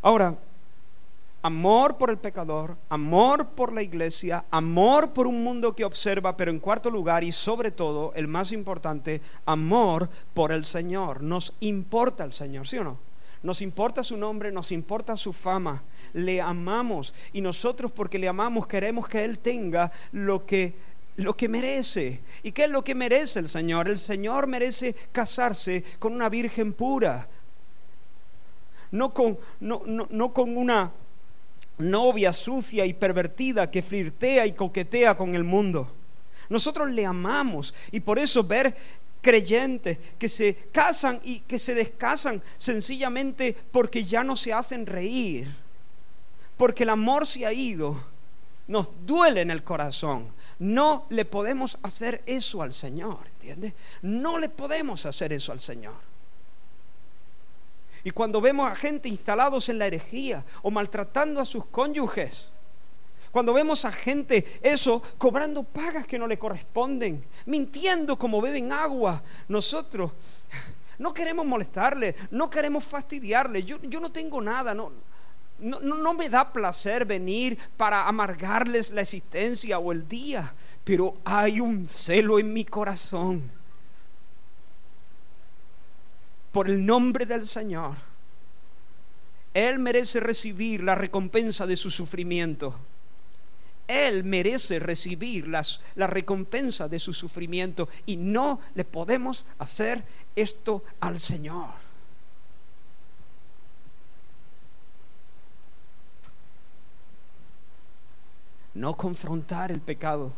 Ahora, amor por el pecador, amor por la iglesia, amor por un mundo que observa, pero en cuarto lugar y sobre todo, el más importante, amor por el Señor. Nos importa el Señor, ¿sí o no? Nos importa su nombre, nos importa su fama. Le amamos y nosotros porque le amamos queremos que Él tenga lo que lo que merece. ¿Y qué es lo que merece el Señor? El Señor merece casarse con una virgen pura. No con, no, no con una novia sucia y pervertida que flirtea y coquetea con el mundo. Nosotros le amamos y por eso ver creyentes que se casan y que se descasan sencillamente porque ya no se hacen reír, porque el amor se ha ido, nos duele en el corazón. No le podemos hacer eso al Señor, ¿entiendes? No le podemos hacer eso al Señor. Y cuando vemos a gente instalados en la herejía o maltratando a sus cónyuges, cuando vemos a gente, eso, cobrando pagas que no le corresponden, mintiendo como beben agua, nosotros no queremos molestarle, no queremos fastidiarle. Yo, yo no tengo nada, no, no, no, me da placer venir para amargarles la existencia o el día, pero hay un celo en mi corazón por el nombre del Señor. Él merece recibir la recompensa de su sufrimiento. Él merece recibir las, la recompensa de su sufrimiento y no le podemos hacer esto al Señor. No confrontar el pecado.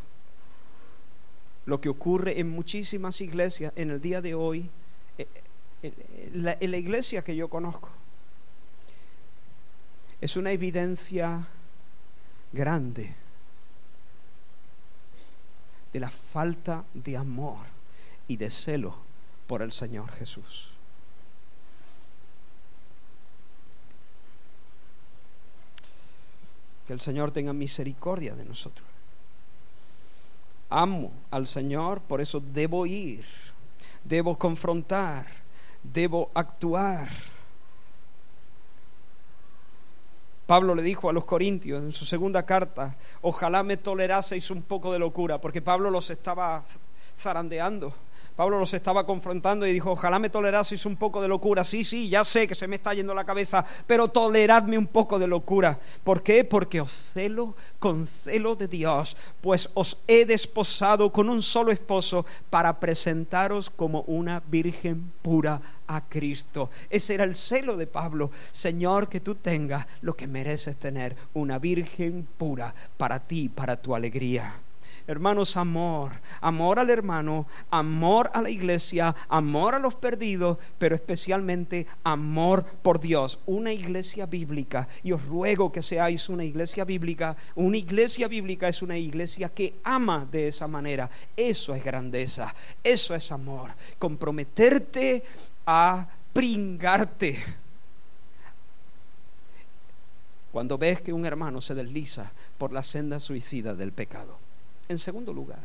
Lo que ocurre en muchísimas iglesias en el día de hoy, eh, eh, en la iglesia que yo conozco, es una evidencia grande de la falta de amor y de celo por el Señor Jesús. Que el Señor tenga misericordia de nosotros. Amo al Señor, por eso debo ir, debo confrontar, debo actuar Pablo le dijo a los corintios en su segunda carta, ojalá me toleraseis un poco de locura, porque Pablo los estaba zarandeando. Pablo los estaba confrontando y dijo, ojalá me toleraseis un poco de locura. Sí, sí, ya sé que se me está yendo la cabeza, pero toleradme un poco de locura. ¿Por qué? Porque os celo con celo de Dios, pues os he desposado con un solo esposo para presentaros como una virgen pura a Cristo. Ese era el celo de Pablo. Señor, que tú tengas lo que mereces tener, una virgen pura para ti, para tu alegría. Hermanos, amor, amor al hermano, amor a la iglesia, amor a los perdidos, pero especialmente amor por Dios. Una iglesia bíblica, y os ruego que seáis una iglesia bíblica. Una iglesia bíblica es una iglesia que ama de esa manera. Eso es grandeza, eso es amor. Comprometerte a pringarte cuando ves que un hermano se desliza por la senda suicida del pecado. En segundo lugar,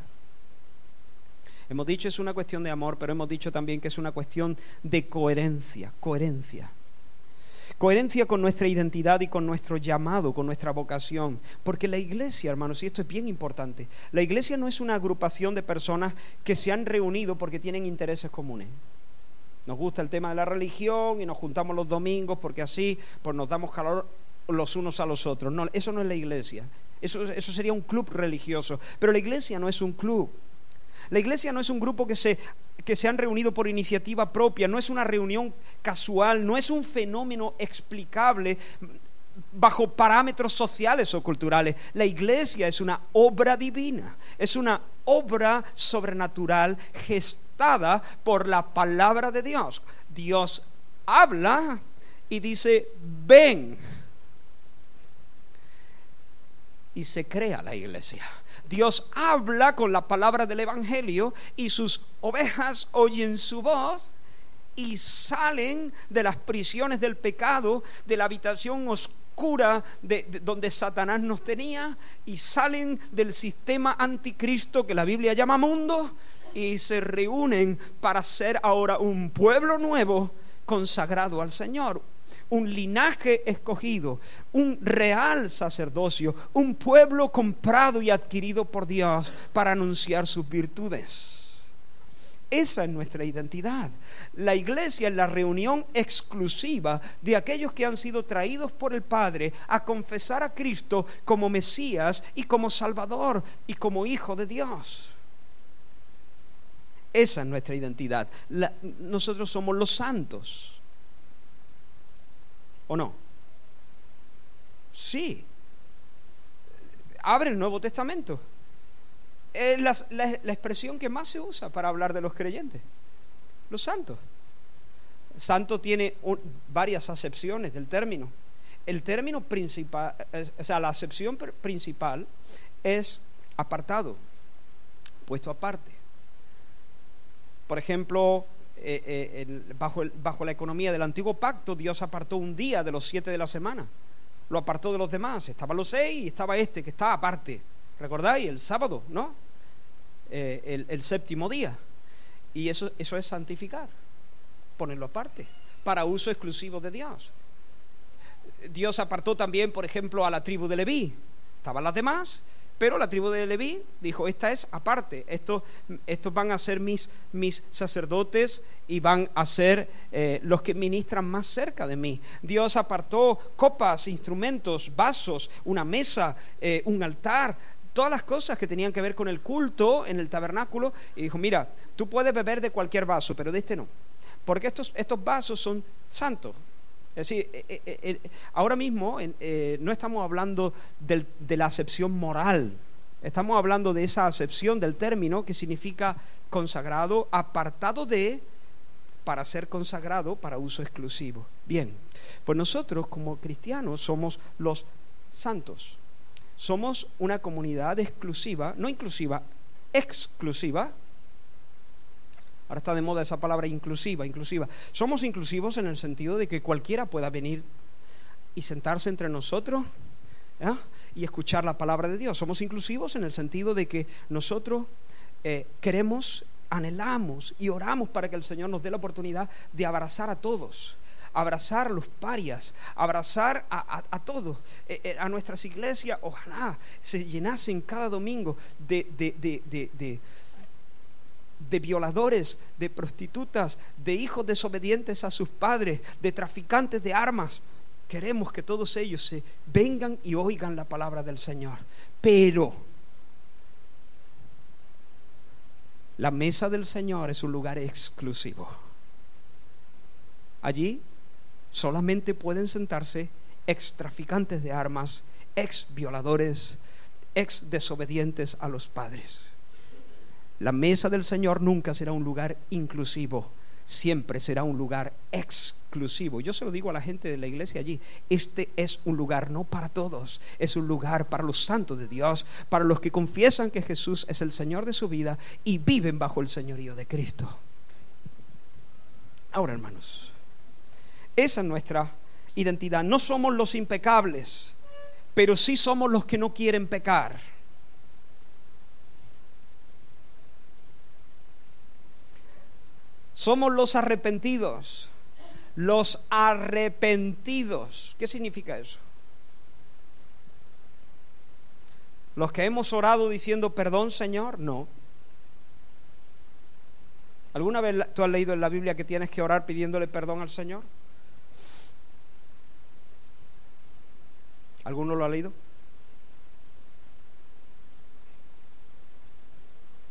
hemos dicho es una cuestión de amor, pero hemos dicho también que es una cuestión de coherencia, coherencia. Coherencia con nuestra identidad y con nuestro llamado, con nuestra vocación. Porque la iglesia, hermanos, y esto es bien importante, la iglesia no es una agrupación de personas que se han reunido porque tienen intereses comunes. Nos gusta el tema de la religión y nos juntamos los domingos porque así pues nos damos calor los unos a los otros. No, eso no es la iglesia. Eso, sería un club religioso. Pero la iglesia no es un club. La iglesia no es un grupo que se, que se han reunido por iniciativa propia, no es una reunión casual, no es un fenómeno explicable bajo parámetros sociales o culturales. La iglesia es una obra divina, es una obra sobrenatural gestada por la palabra de Dios. Dios habla y dice, ven y se crea la iglesia. Dios habla con la palabra del Evangelio y sus ovejas oyen su voz y salen de las prisiones del pecado, de la habitación oscura de, donde Satanás nos tenía y salen del sistema anticristo que la Biblia llama mundo y se reúnen para ser ahora un pueblo nuevo consagrado al Señor, un linaje escogido, un real sacerdocio, un pueblo comprado y adquirido por Dios para anunciar sus virtudes. Esa es nuestra identidad. La iglesia es la reunión exclusiva de aquellos que han sido traídos por el Padre a confesar a Cristo como Mesías y como Salvador y como Hijo de Dios. Esa es nuestra identidad. nosotros somos los santos. ¿O no? Sí. Abre el Nuevo Testamento. Es la, expresión que más se usa para hablar de los creyentes. Los santos. Santo tiene varias acepciones del término. El término principal, o sea, la acepción principal es apartado, puesto aparte. Por ejemplo, eh, eh, bajo, bajo la economía del antiguo pacto, Dios apartó un día de los siete de la semana. Lo apartó de los demás. Estaban los seis y estaba este que está aparte. ¿Recordáis? El sábado, ¿no? Eh, el, séptimo día. Y eso, eso es santificar, ponerlo aparte, para uso exclusivo de Dios. Dios apartó también, por ejemplo, a la tribu de Leví. Estaban las demás pero la tribu de Leví dijo, esta es aparte, estos, estos van a ser mis, mis sacerdotes y van a ser eh, los que ministran más cerca de mí. Dios apartó copas, instrumentos, vasos, una mesa, eh, un altar todas las cosas que tenían que ver con el culto en el tabernáculo y dijo, mira, tú puedes beber de cualquier vaso, pero de este no, porque estos, estos vasos son santos. Es decir, eh, eh, eh, ahora mismo no estamos hablando de la acepción moral, estamos hablando de esa acepción del término que significa consagrado, apartado de, para ser consagrado para uso exclusivo. Bien, pues nosotros como cristianos somos los santos. Somos una comunidad exclusiva, no inclusiva, exclusiva. Ahora está de moda esa palabra inclusiva, inclusiva. Somos inclusivos en el sentido de que cualquiera pueda venir y sentarse entre nosotros y escuchar la palabra de Dios. Somos inclusivos en el sentido de que nosotros eh, queremos, anhelamos y oramos para que el Señor nos dé la oportunidad de abrazar a todos abrazar a los parias, abrazar a, todos, eh, eh, a nuestras iglesias, ojalá se llenasen cada domingo de, de, de violadores, de prostitutas, de hijos desobedientes a sus padres, de traficantes de armas. Queremos que todos ellos se vengan y oigan la palabra del Señor. Pero la mesa del Señor es un lugar exclusivo. Allí solamente pueden sentarse ex traficantes de armas, ex violadores, ex desobedientes a los padres. La mesa del Señor nunca será un lugar inclusivo, siempre será un lugar exclusivo. Yo se lo digo a la gente de la iglesia allí, este es un lugar no para todos, es un lugar para los santos de Dios, para los que confiesan que Jesús es el Señor de su vida y viven bajo el señorío de Cristo. Ahora, hermanos, esa es nuestra identidad. No somos los impecables, pero sí somos los que no quieren pecar. Somos los arrepentidos. Los arrepentidos. ¿Qué significa eso? Los que hemos orado diciendo perdón, Señor, no. ¿Alguna vez tú has leído en la Biblia que tienes que orar pidiéndole perdón al Señor? ¿Alguno lo ha leído?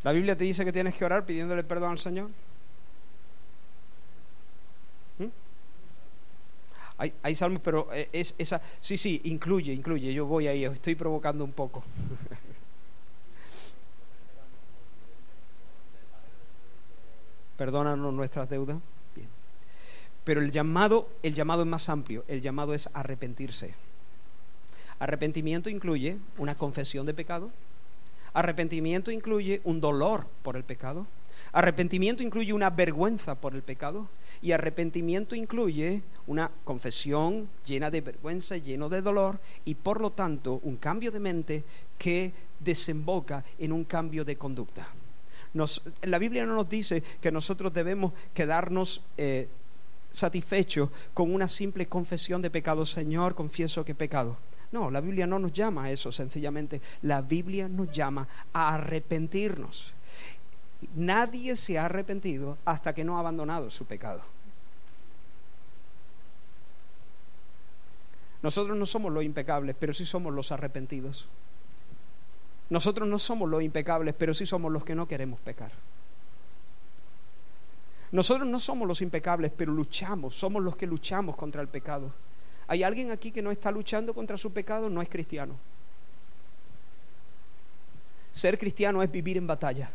¿La Biblia te dice que tienes que orar pidiéndole perdón al Señor? Hay, salmos, pero eh, es esa. Sí, sí, incluye, incluye. Yo voy ahí, estoy provocando un poco. Perdónanos nuestras deudas. Bien. Pero el llamado, el llamado es más amplio. El llamado es arrepentirse. Arrepentimiento incluye una confesión de pecado. Arrepentimiento incluye un dolor por el pecado. Arrepentimiento incluye una vergüenza por el pecado. Y arrepentimiento incluye una confesión llena de vergüenza, lleno de dolor y por lo tanto un cambio de mente que desemboca en un cambio de conducta. la Biblia no nos dice que nosotros debemos quedarnos eh, satisfechos con una simple confesión de pecado. Señor, confieso que pecado. No, la Biblia no nos llama a eso, sencillamente. La Biblia nos llama a arrepentirnos. Nadie se ha arrepentido hasta que no ha abandonado su pecado. Nosotros no somos los impecables, pero sí somos los arrepentidos. Nosotros no somos los impecables, pero sí somos los que no queremos pecar. Nosotros no somos los impecables, pero luchamos, somos los que luchamos contra el pecado. ¿Hay alguien aquí que no está luchando contra su pecado? No es cristiano. Ser cristiano es vivir en batalla.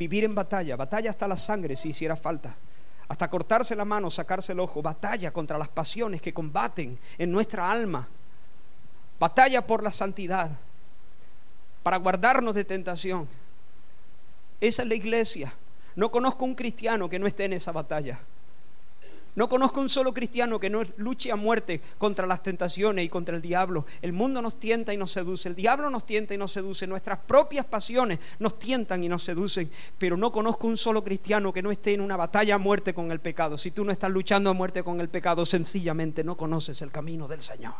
Vivir en batalla, batalla hasta la sangre si hiciera falta, hasta cortarse la mano, sacarse el ojo, batalla contra las pasiones que combaten en nuestra alma, batalla por la santidad, para guardarnos de tentación. Esa es la iglesia. No conozco un cristiano que no esté en esa batalla. No conozco un solo cristiano que no luche a muerte contra las tentaciones y contra el diablo. El mundo nos tienta y nos seduce, el diablo nos tienta y nos seduce, nuestras propias pasiones nos tientan y nos seducen, pero no conozco un solo cristiano que no esté en una batalla a muerte con el pecado. Si tú no estás luchando a muerte con el pecado, sencillamente no conoces el camino del Señor.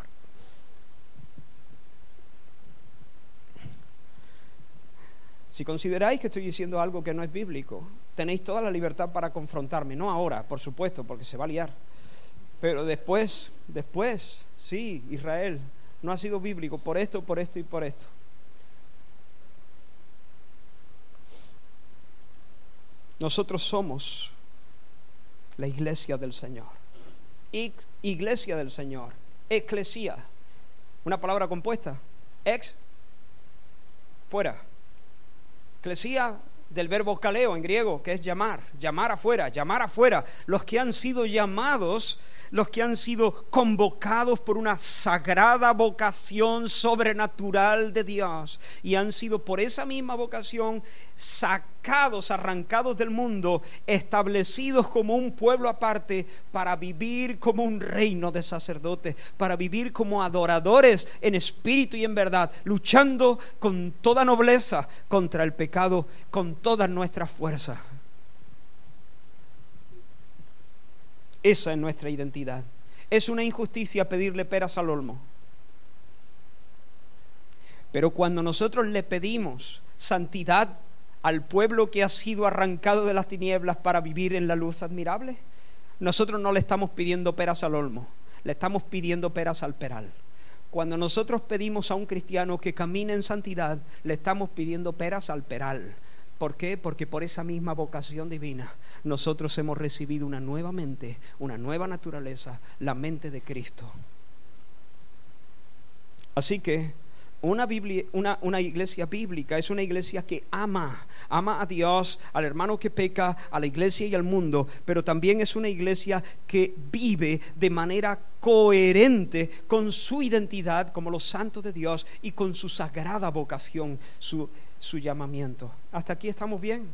Si consideráis que estoy diciendo algo que no es bíblico, tenéis toda la libertad para confrontarme. No ahora, por supuesto, porque se va a liar. Pero después, después, sí, Israel, no ha sido bíblico por esto, por esto y por esto. Nosotros somos la iglesia del Señor. Iglesia del Señor. Eclesía. Una palabra compuesta. Ex. Fuera. Eclesía del verbo caleo en griego, que es llamar, llamar afuera, llamar afuera. Los que han sido llamados los que han sido convocados por una sagrada vocación sobrenatural de Dios y han sido por esa misma vocación sacados, arrancados del mundo, establecidos como un pueblo aparte para vivir como un reino de sacerdotes, para vivir como adoradores en espíritu y en verdad, luchando con toda nobleza contra el pecado, con todas nuestras fuerzas. Esa es nuestra identidad. Es una injusticia pedirle peras al olmo. Pero cuando nosotros le pedimos santidad al pueblo que ha sido arrancado de las tinieblas para vivir en la luz admirable, nosotros no le estamos pidiendo peras al olmo, le estamos pidiendo peras al peral. Cuando nosotros pedimos a un cristiano que camine en santidad, le estamos pidiendo peras al peral. ¿Por qué? Porque por esa misma vocación divina nosotros hemos recibido una nueva mente, una nueva naturaleza, la mente de Cristo. Así que una, una, iglesia bíblica es una iglesia que ama, ama a Dios, al hermano que peca, a la iglesia y al mundo, pero también es una iglesia que vive de manera coherente con su identidad como los santos de Dios y con su sagrada vocación, su su llamamiento. ¿Hasta aquí estamos bien?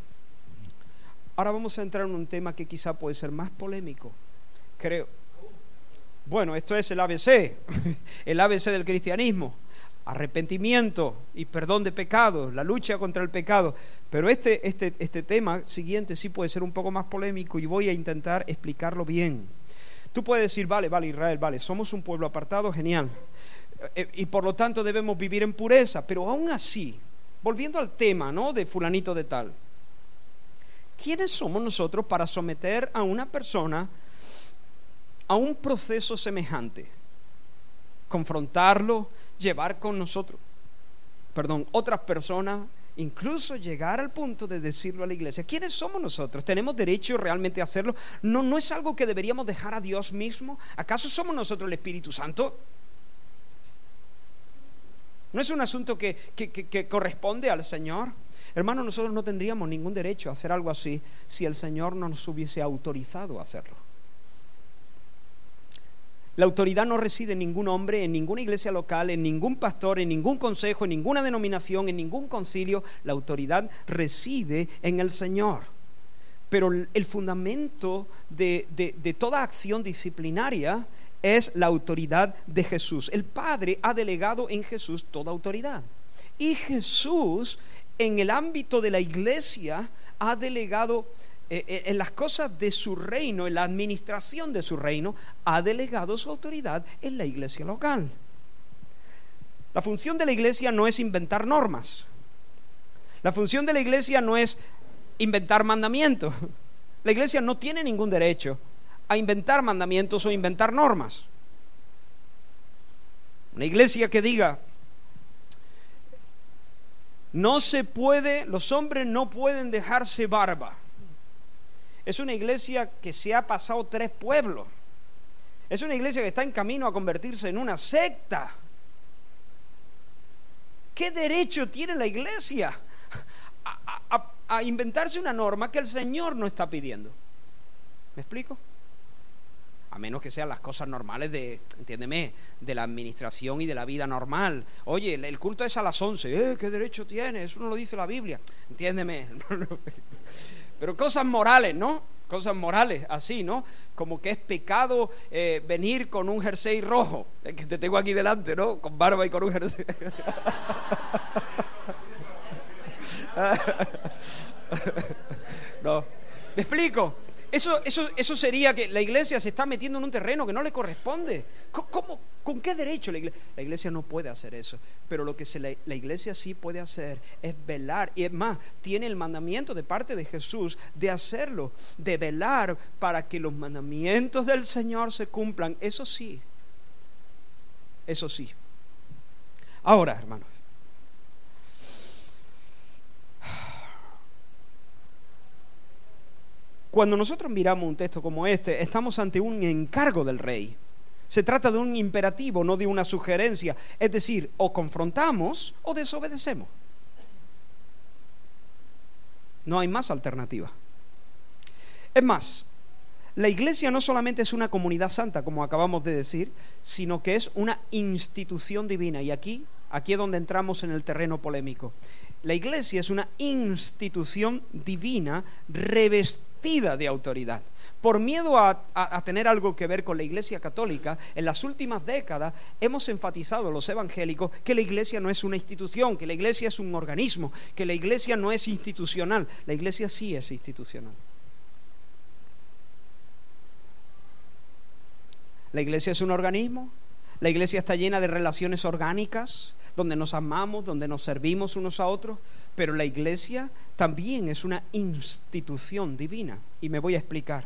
Ahora vamos a entrar en un tema que quizá puede ser más polémico, creo. Bueno, esto es el ABC, el ABC del cristianismo. Arrepentimiento y perdón de pecados, la lucha contra el pecado. Pero este, este, este tema siguiente sí puede ser un poco más polémico y voy a intentar explicarlo bien. Tú puedes decir, vale, vale, Israel, vale, somos un pueblo apartado, genial. Eh, y por lo tanto debemos vivir en pureza, pero aún así, volviendo al tema, ¿no? De fulanito de tal. ¿Quiénes somos nosotros para someter a una persona a un proceso semejante? Confrontarlo, llevar con nosotros, perdón, otras personas, incluso llegar al punto de decirlo a la iglesia. ¿Quiénes somos nosotros? ¿Tenemos derecho realmente a hacerlo? ¿No, no es algo que deberíamos dejar a Dios mismo? ¿Acaso somos nosotros el Espíritu Santo? No es un asunto que, corresponde al Señor. Hermano, nosotros no tendríamos ningún derecho a hacer algo así si el Señor no nos hubiese autorizado a hacerlo. La autoridad no reside en ningún hombre, en ninguna iglesia local, en ningún pastor, en ningún consejo, en ninguna denominación, en ningún concilio. La autoridad reside en el Señor. Pero el fundamento de, de toda acción disciplinaria es la autoridad de Jesús. El Padre ha delegado en Jesús toda autoridad. Y Jesús, en el ámbito de la iglesia, ha delegado eh, eh, en las cosas de su reino, en la administración de su reino, ha delegado su autoridad en la iglesia local. La función de la iglesia no es inventar normas. La función de la iglesia no es inventar mandamientos. La iglesia no tiene ningún derecho a inventar mandamientos o inventar normas. Una iglesia que diga, no se puede, los hombres no pueden dejarse barba. Es una iglesia que se ha pasado tres pueblos. Es una iglesia que está en camino a convertirse en una secta. ¿Qué derecho tiene la iglesia a, inventarse una norma que el Señor no está pidiendo? ¿Me explico? A menos que sean las cosas normales de, entiéndeme, de la administración y de la vida normal. Oye, el culto es a las 11, ¿eh? ¿Qué derecho tiene? Eso no lo dice la Biblia. Entiéndeme. Pero cosas morales, ¿no? Cosas morales, así, ¿no? Como que es pecado eh, venir con un jersey rojo, el que te tengo aquí delante, ¿no? Con barba y con un jersey. no. ¿Me explico? Eso, eso, eso sería que la iglesia se está metiendo en un terreno que no le corresponde. ¿Cómo, ¿Con qué derecho la iglesia? La iglesia no puede hacer eso. Pero lo que la iglesia sí puede hacer es velar. Y es más, tiene el mandamiento de parte de Jesús de hacerlo, de velar para que los mandamientos del Señor se cumplan. Eso sí, eso sí. Ahora, hermanos, cuando nosotros miramos un texto como este, estamos ante un encargo del rey. Se trata de un imperativo, no de una sugerencia. Es decir, o confrontamos o desobedecemos. No hay más alternativa. Es más, la iglesia no solamente es una comunidad santa, como acabamos de decir, sino que es una institución divina. Y aquí, aquí es donde entramos en el terreno polémico. La iglesia es una institución divina revestida de autoridad. Por miedo a, tener algo que ver con la iglesia católica, en las últimas décadas hemos enfatizado los evangélicos que la iglesia no es una institución, que la iglesia es un organismo, que la iglesia no es institucional. La iglesia sí es institucional. La iglesia es un organismo, la iglesia está llena de relaciones orgánicas, donde nos amamos, donde nos servimos unos a otros, pero la iglesia también es una institución divina. Y me voy a explicar.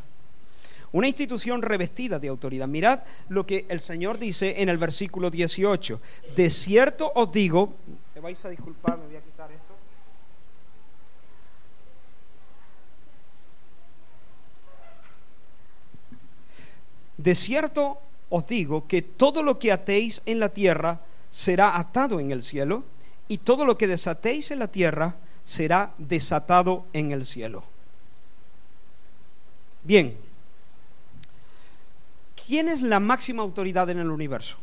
Una institución revestida de autoridad. Mirad lo que el Señor dice en el versículo 18. De cierto os digo, me vais a disculpar, me voy a quitar esto. De cierto os digo que todo lo que atéis en la tierra será atado en el cielo, y todo lo que desatéis en la tierra será desatado en el cielo. Bien, ¿quién es la máxima autoridad en el universo?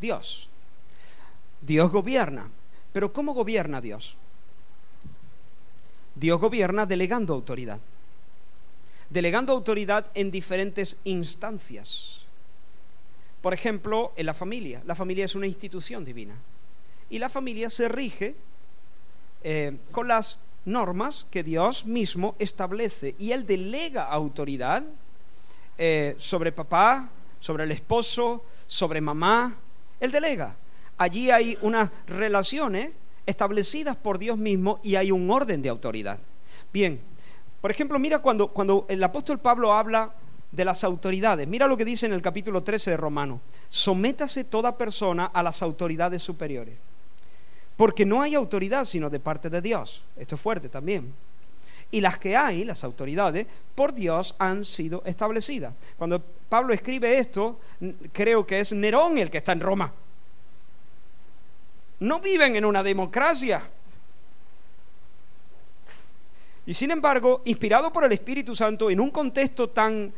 Dios. Dios gobierna. Pero ¿cómo gobierna Dios? Dios gobierna delegando autoridad. Delegando autoridad en diferentes instancias. Por ejemplo, en la familia. La familia es una institución divina. Y la familia se rige eh, con las normas que Dios mismo establece. Y Él delega autoridad eh, sobre papá, sobre el esposo, sobre mamá. Él delega. Allí hay unas relaciones establecidas por Dios mismo y hay un orden de autoridad. Bien, por ejemplo, mira cuando, cuando el apóstol Pablo habla de las autoridades. Mira lo que dice en el capítulo 13 de Romano. Sométase toda persona a las autoridades superiores. Porque no hay autoridad sino de parte de Dios. Esto es fuerte también. Y las que hay, las autoridades, por Dios han sido establecidas. Cuando Pablo escribe esto, creo que es Nerón el que está en Roma. No viven en una democracia. Y sin embargo, inspirado por el Espíritu Santo en un contexto tan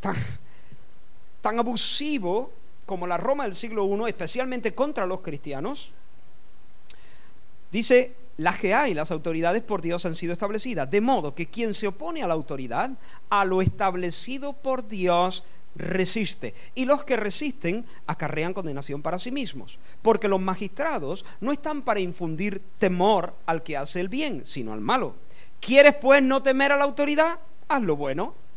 tan, abusivo como la Roma del siglo I, especialmente contra los cristianos, dice, las que hay, las autoridades por Dios han sido establecidas, de modo que quien se opone a la autoridad, a lo establecido por Dios, resiste. Y los que resisten acarrean condenación para sí mismos. Porque los magistrados no están para infundir temor al que hace el bien, sino al malo. ¿Quieres pues no temer a la autoridad? Haz lo bueno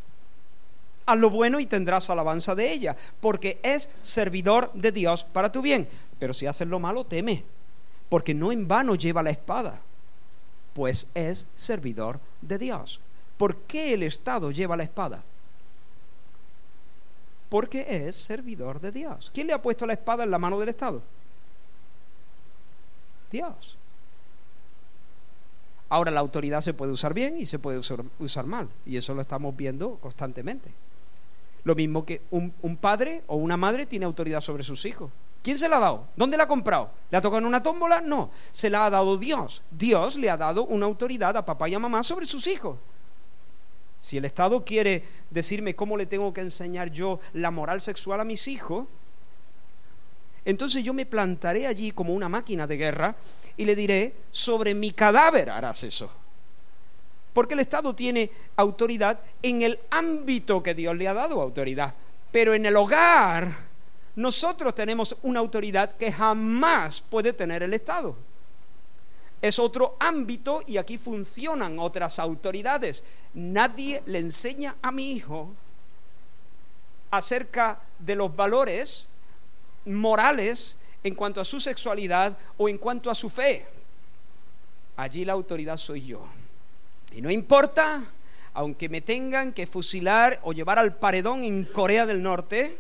haz lo bueno y tendrás alabanza de ella, porque es servidor de Dios para tu bien. Pero si haces lo malo, teme, porque no en vano lleva la espada, pues es servidor de Dios. ¿Por qué el Estado lleva la espada? Porque es servidor de Dios. ¿Quién le ha puesto la espada en la mano del Estado? Dios. Ahora la autoridad se puede usar bien y se puede usar, usar, mal. Y eso lo estamos viendo constantemente. Lo mismo que un, padre o una madre tiene autoridad sobre sus hijos. ¿Quién se la ha dado? ¿Dónde la ha comprado? ¿Le ha tocado en una tómbola? No, se la ha dado Dios. Dios le ha dado una autoridad a papá y a mamá sobre sus hijos. Si el Estado quiere decirme cómo le tengo que enseñar yo la moral sexual a mis hijos, entonces yo me plantaré allí como una máquina de guerra y le diré, sobre mi cadáver harás eso. Porque el Estado tiene autoridad en el ámbito que Dios le ha dado autoridad. Pero en el hogar, nosotros tenemos una autoridad que jamás puede tener el Estado. Es otro ámbito y aquí funcionan otras autoridades. Nadie le enseña a mi hijo acerca de los valores morales en cuanto a su sexualidad o en cuanto a su fe. Allí la autoridad soy yo. Y no importa, aunque me tengan que fusilar o llevar al paredón en Corea del Norte,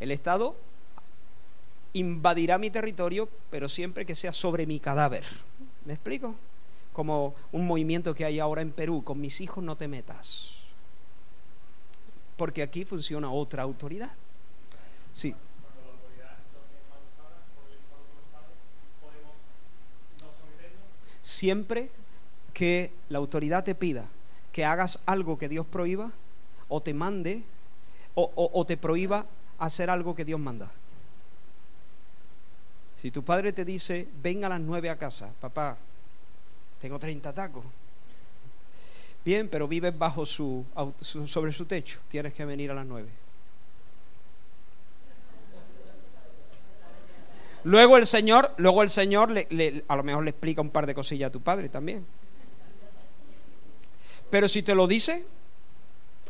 el Estado invadirá mi territorio, pero siempre que sea sobre mi cadáver. ¿Me explico? Como un movimiento que hay ahora en Perú, con mis hijos no te metas. Porque aquí funciona otra autoridad. Sí. Siempre que la autoridad te pida que hagas algo que Dios prohíba, o te mande, o, te prohíba hacer algo que Dios manda. Si tu padre te dice, ven a las nueve a casa, papá, tengo 30 tacos. Bien, pero vives bajo su, sobre su techo, tienes que venir a las nueve. Luego el Señor, luego el Señor le, a lo mejor le explica un par de cosillas a tu padre también. Pero si te lo dice,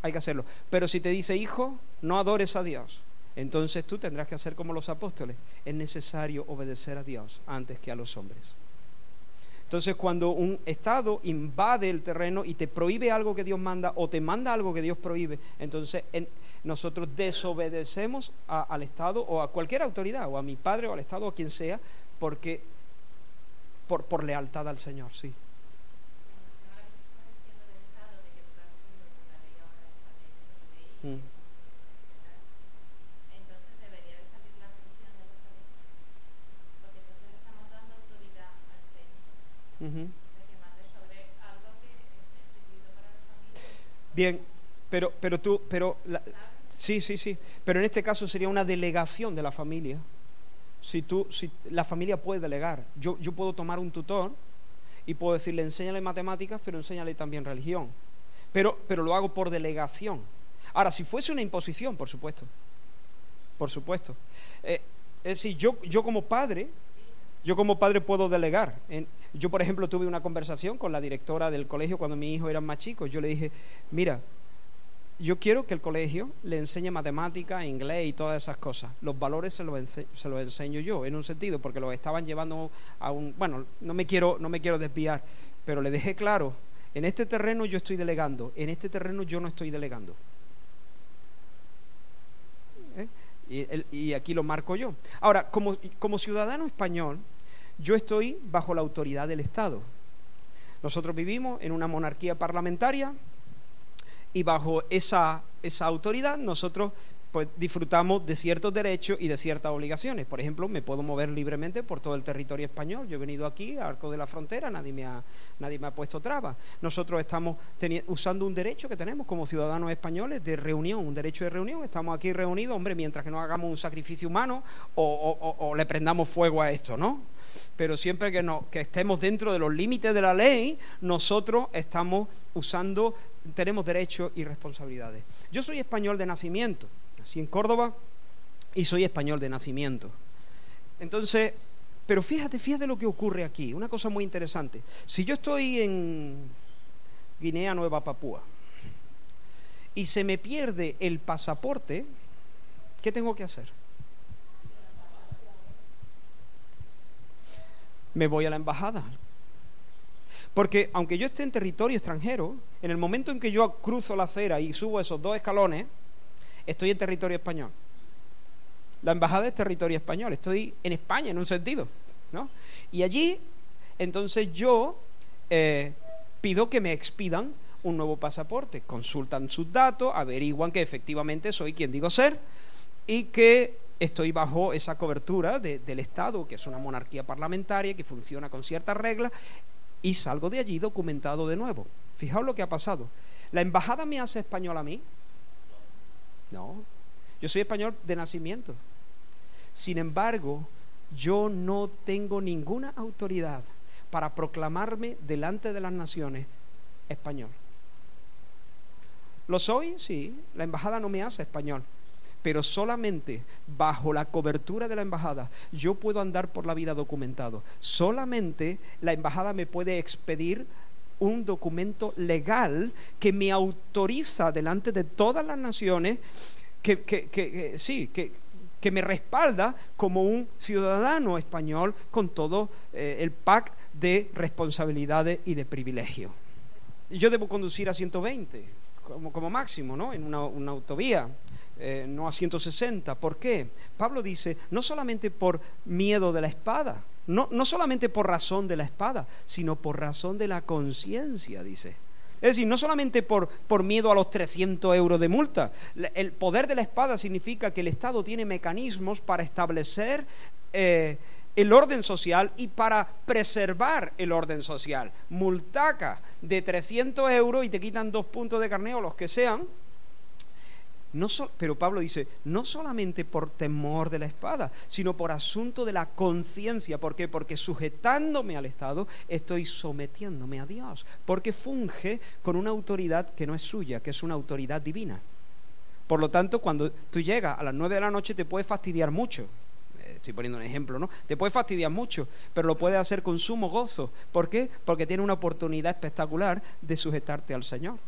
hay que hacerlo. Pero si te dice, hijo, no adores a Dios, entonces tú tendrás que hacer como los apóstoles. Es necesario obedecer a Dios antes que a los hombres. Entonces cuando un Estado invade el terreno y te prohíbe algo que Dios manda o te manda algo que Dios prohíbe, entonces nosotros desobedecemos al Estado o a cualquier autoridad, o a mi padre o al Estado o a quien sea, porque por, lealtad al Señor, sí. Mm. Bien, pero, pero tú, pero sí, sí, sí, pero en este caso sería una delegación de la familia. Si tú, si la familia puede delegar, yo, yo puedo tomar un tutor y puedo decirle, enséñale matemáticas, pero enséñale también religión. Pero, pero lo hago por delegación. Ahora, si fuese una imposición, por supuesto, por supuesto. Eh, es decir, yo, yo como padre yo como padre puedo delegar. yo, por ejemplo, tuve una conversación con la directora del colegio cuando mi hijo era más chico. Yo le dije, mira, yo quiero que el colegio le enseñe matemática, inglés y todas esas cosas. Los valores se los, se los enseño yo, en un sentido, porque los estaban llevando a un... Bueno, no me, quiero, no me quiero desviar, pero le dejé claro, en este terreno yo estoy delegando, en este terreno yo no estoy delegando. ¿Eh? Y, y, aquí lo marco yo. Ahora, como, como ciudadano español, yo estoy bajo la autoridad del Estado. Nosotros vivimos en una monarquía parlamentaria y bajo esa, esa autoridad nosotros pues disfrutamos de ciertos derechos y de ciertas obligaciones. Por ejemplo, me puedo mover libremente por todo el territorio español. Yo he venido aquí, Arco de la Frontera, nadie me ha, nadie me ha puesto trabas. Nosotros estamos usando un derecho que tenemos como ciudadanos españoles de reunión, un derecho de reunión. Estamos aquí reunidos, hombre, mientras que no hagamos un sacrificio humano o, o le prendamos fuego a esto, ¿no? Pero siempre que, estemos dentro de los límites de la ley, nosotros estamos usando, tenemos derechos y responsabilidades. Yo soy español de nacimiento, nací en Córdoba y soy español de nacimiento. Entonces, pero fíjate, fíjate lo que ocurre aquí, una cosa muy interesante. Si yo estoy en Guinea Nueva Papúa y se me pierde el pasaporte, ¿qué tengo que hacer? Me voy a la embajada. Porque aunque yo esté en territorio extranjero, en el momento en que yo cruzo la acera y subo esos dos escalones, estoy en territorio español. La embajada es territorio español, estoy en España en un sentido. ¿no? Y allí, entonces yo eh, pido que me expidan un nuevo pasaporte. Consultan sus datos, averiguan que efectivamente soy quien digo ser y que estoy bajo esa cobertura del Estado, que es una monarquía parlamentaria, que funciona con ciertas reglas, y salgo de allí documentado de nuevo. Fijaos lo que ha pasado. ¿La embajada me hace español a mí? No. Yo soy español de nacimiento. Sin embargo, yo no tengo ninguna autoridad para proclamarme delante de las naciones español. ¿Lo soy? Sí. La embajada no me hace español pero solamente bajo la cobertura de la embajada yo puedo andar por la vida documentado. Solamente la embajada me puede expedir un documento legal que me autoriza delante de todas las naciones que, sí, que, que me respalda como un ciudadano español con todo eh, el pack de responsabilidades y de privilegios. Yo debo conducir a 120 como, como máximo, ¿no? En una, una autovía eh, no a 160. ¿Por qué? Pablo dice, no solamente por miedo de la espada, no, no solamente por razón de la espada, sino por razón de la conciencia, dice. Es decir, no solamente por, por, miedo a los 300 euros de multa. El poder de la espada significa que el Estado tiene mecanismos para establecer eh, el orden social y para preservar el orden social. Multaca de 300 euros y te quitan dos puntos de carneo, los que sean, no pero Pablo dice, no solamente por temor de la espada, sino por asunto de la conciencia. ¿Por qué? Porque sujetándome al Estado estoy sometiéndome a Dios. Porque funge con una autoridad que no es suya, que es una autoridad divina. Por lo tanto, cuando tú llegas a las nueve de la noche te puede fastidiar mucho. Eh, estoy poniendo un ejemplo, ¿no? Te puede fastidiar mucho, pero lo puedes hacer con sumo gozo. ¿Por qué? Porque tiene una oportunidad espectacular de sujetarte al Señor.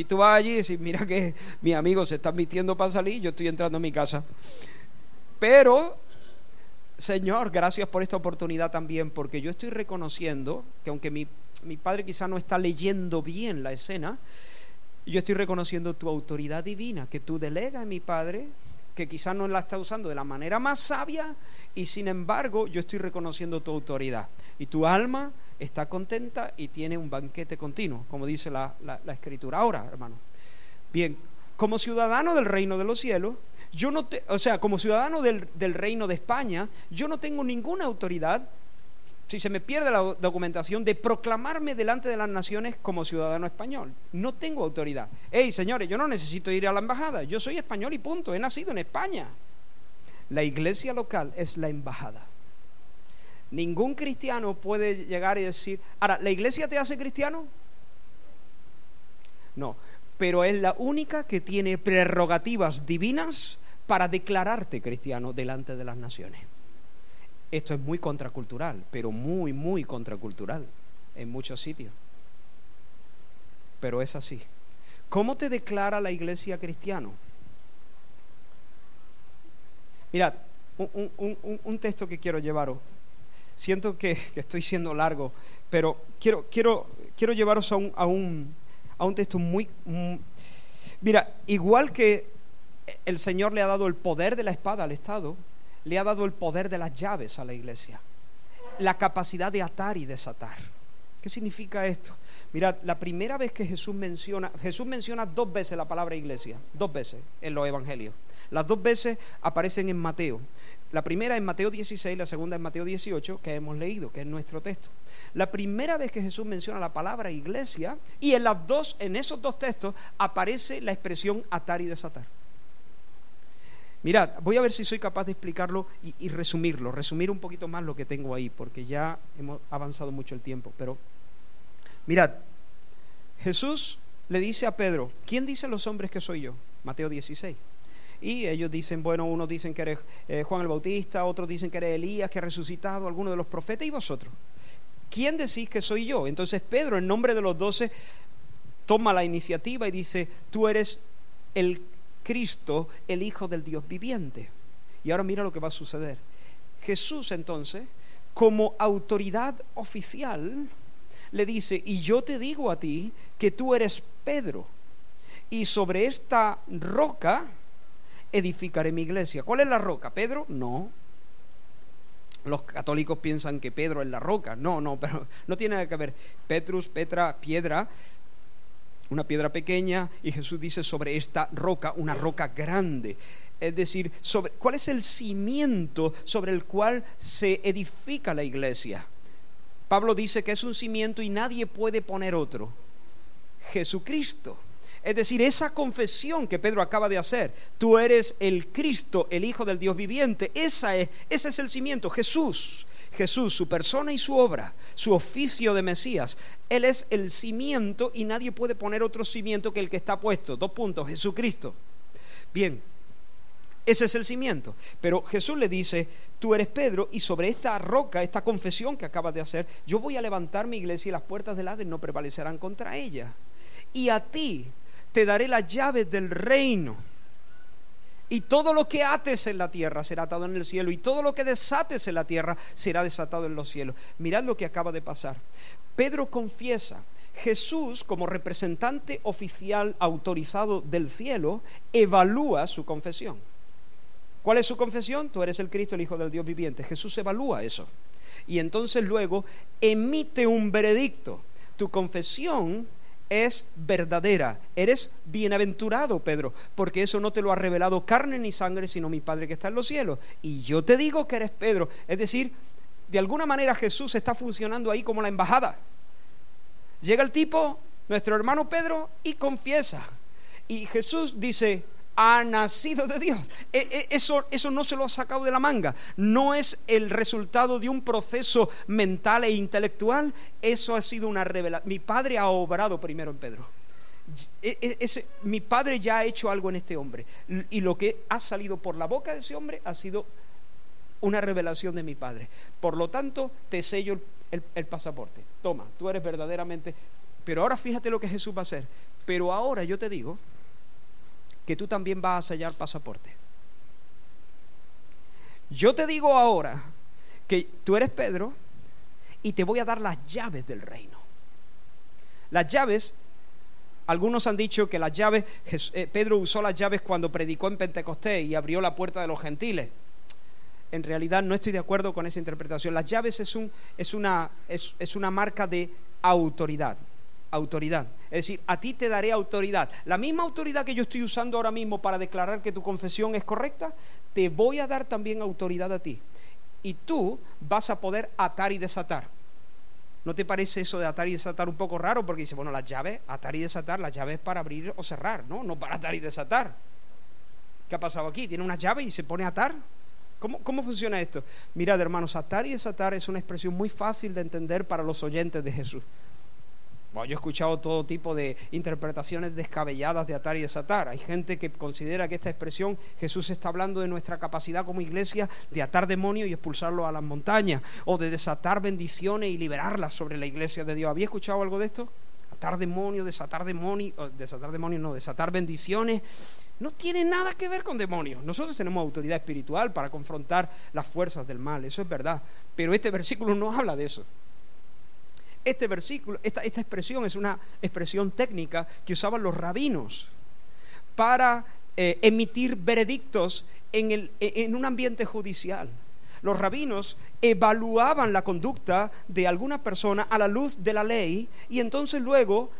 Y tú vas allí y dices, mira que mi amigo se está vistiendo para salir, yo estoy entrando a mi casa. Pero, Señor, gracias por esta oportunidad también, porque yo estoy reconociendo que aunque mi, mi padre quizá no está leyendo bien la escena, yo estoy reconociendo tu autoridad divina que tú delegas en mi padre, que quizá no la está usando de la manera más sabia, y sin embargo yo estoy reconociendo tu autoridad. Y tu alma está contenta y tiene un banquete continuo, como dice la, escritura. Ahora, hermano, bien, como ciudadano del reino de los cielos, yo no te, o sea, como ciudadano del, del reino de España, yo no tengo ninguna autoridad si se me pierde la documentación, de proclamarme delante de las naciones como ciudadano español. No tengo autoridad. Hey, señores, yo no necesito ir a la embajada. Yo soy español y punto. He nacido en España. La iglesia local es la embajada. Ningún cristiano puede llegar y decir, ahora, ¿la iglesia te hace cristiano? No, pero es la única que tiene prerrogativas divinas para declararte cristiano delante de las naciones. Esto es muy contracultural, pero muy, muy contracultural en muchos sitios. Pero es así. ¿Cómo te declara la iglesia cristiano? Mirad, un, texto que quiero llevaros siento que, estoy siendo largo, pero quiero, quiero, quiero llevaros a un, a un, a un texto muy, Mira, igual que el Señor le ha dado el poder de la espada al Estado, le ha dado el poder de las llaves a la iglesia, la capacidad de atar y desatar. ¿Qué significa esto? Mirad, la primera vez que Jesús menciona, Jesús menciona dos veces la palabra iglesia, dos veces en los evangelios. Las dos veces aparecen en Mateo. La primera en Mateo 16, la segunda en Mateo 18, que hemos leído, que es nuestro texto. La primera vez que Jesús menciona la palabra iglesia, y en las dos, en esos dos textos, aparece la expresión atar y desatar. Mirad, voy a ver si soy capaz de explicarlo y, resumirlo, resumir un poquito más lo que tengo ahí, porque ya hemos avanzado mucho el tiempo. Pero, mirad, Jesús le dice a Pedro, ¿quién dice los hombres que soy yo? Mateo 16. Y ellos dicen, bueno, unos dicen que eres eh, Juan el Bautista, otros dicen que eres Elías, que ha resucitado, alguno de los profetas, y vosotros. ¿Quién decís que soy yo? Entonces Pedro, en nombre de los doce, toma la iniciativa y dice, tú eres el Cristo, el Hijo del Dios viviente. Y ahora mira lo que va a suceder. Jesús entonces, como autoridad oficial, le dice, y yo te digo a ti que tú eres Pedro, y sobre esta roca edificaré mi iglesia. ¿Cuál es la roca? ¿Pedro? No. Los católicos piensan que Pedro es la roca. No, no, pero no tiene nada que ver. Petrus, Petra, piedra, una piedra pequeña, y Jesús dice sobre esta roca, una roca grande. Es decir, sobre, ¿cuál es el cimiento sobre el cual se edifica la iglesia? Pablo dice que es un cimiento y nadie puede poner otro. Jesucristo. Es decir, esa confesión que Pedro acaba de hacer, tú eres el Cristo, el Hijo del Dios viviente, esa es, ese es el cimiento, Jesús. Jesús, su persona y su obra, su oficio de Mesías. Él es el cimiento y nadie puede poner otro cimiento que el que está puesto. Dos puntos, Jesucristo. Bien, ese es el cimiento. Pero Jesús le dice, tú eres Pedro y sobre esta roca, esta confesión que acabas de hacer, yo voy a levantar mi iglesia y las puertas del Hades no prevalecerán contra ella. Y a ti te daré las llaves del reino. Y todo lo que ates en la tierra será atado en el cielo. Y todo lo que desates en la tierra será desatado en los cielos. Mirad lo que acaba de pasar. Pedro confiesa Jesús, como representante oficial autorizado del cielo, evalúa su confesión. ¿Cuál es su confesión? Tú eres el Cristo, el Hijo del Dios viviente. Jesús evalúa eso. Y entonces luego emite un veredicto. Tu confesión es verdadera. Eres bienaventurado, Pedro, porque eso no te lo ha revelado carne ni sangre, sino mi Padre que está en los cielos. Y yo te digo que eres Pedro. Es decir, de alguna manera Jesús está funcionando ahí como la embajada. Llega el tipo, nuestro hermano Pedro, y confiesa. Y Jesús dice, ha nacido de Dios. E, e, eso, eso no se lo ha sacado de la manga. No es el resultado de un proceso mental e intelectual. Eso ha sido una revelación. Mi padre ha obrado primero en Pedro. E, mi padre ya ha hecho algo en este hombre. Y lo que ha salido por la boca de ese hombre ha sido una revelación de mi padre. Por lo tanto, te sello el pasaporte. Toma, tú eres verdaderamente... Pero ahora fíjate lo que Jesús va a hacer. Pero ahora yo te digo que tú también vas a sellar pasaporte. Yo te digo ahora que tú eres Pedro y te voy a dar las llaves del reino. Las llaves, algunos han dicho que las llaves, eh, Pedro usó las llaves cuando predicó en Pentecostés y abrió la puerta de los gentiles. En realidad no estoy de acuerdo con esa interpretación. Las llaves es, un, es, una, es una marca de autoridad autoridad. Es decir, a ti te daré autoridad. La misma autoridad que yo estoy usando ahora mismo para declarar que tu confesión es correcta, te voy a dar también autoridad a ti. Y tú vas a poder atar y desatar. ¿No te parece eso de atar y desatar un poco raro? Porque dice, bueno, las llaves, atar y desatar, las llaves para abrir o cerrar, ¿no? No para atar y desatar. ¿Qué ha pasado aquí? Tiene una llave y se pone a atar. ¿Cómo, ¿Cómo, funciona esto? Mirad, hermanos, atar y desatar es una expresión muy fácil de entender para los oyentes de Jesús yo he escuchado todo tipo de interpretaciones descabelladas de atar y desatar. Hay gente que considera que esta expresión Jesús está hablando de nuestra capacidad como iglesia de atar demonios y expulsarlos a las montañas, o de desatar bendiciones y liberarlas sobre la iglesia de Dios. ¿Había escuchado algo de esto? Atar demonios, desatar demonios, desatar demonios, no, desatar bendiciones. No tiene nada que ver con demonios. Nosotros tenemos autoridad espiritual para confrontar las fuerzas del mal, eso es verdad. Pero este versículo no habla de eso. Este versículo, esta, expresión es una expresión técnica que usaban los rabinos para eh, emitir veredictos en, en un ambiente judicial. Los rabinos evaluaban la conducta de alguna persona a la luz de la ley y entonces luego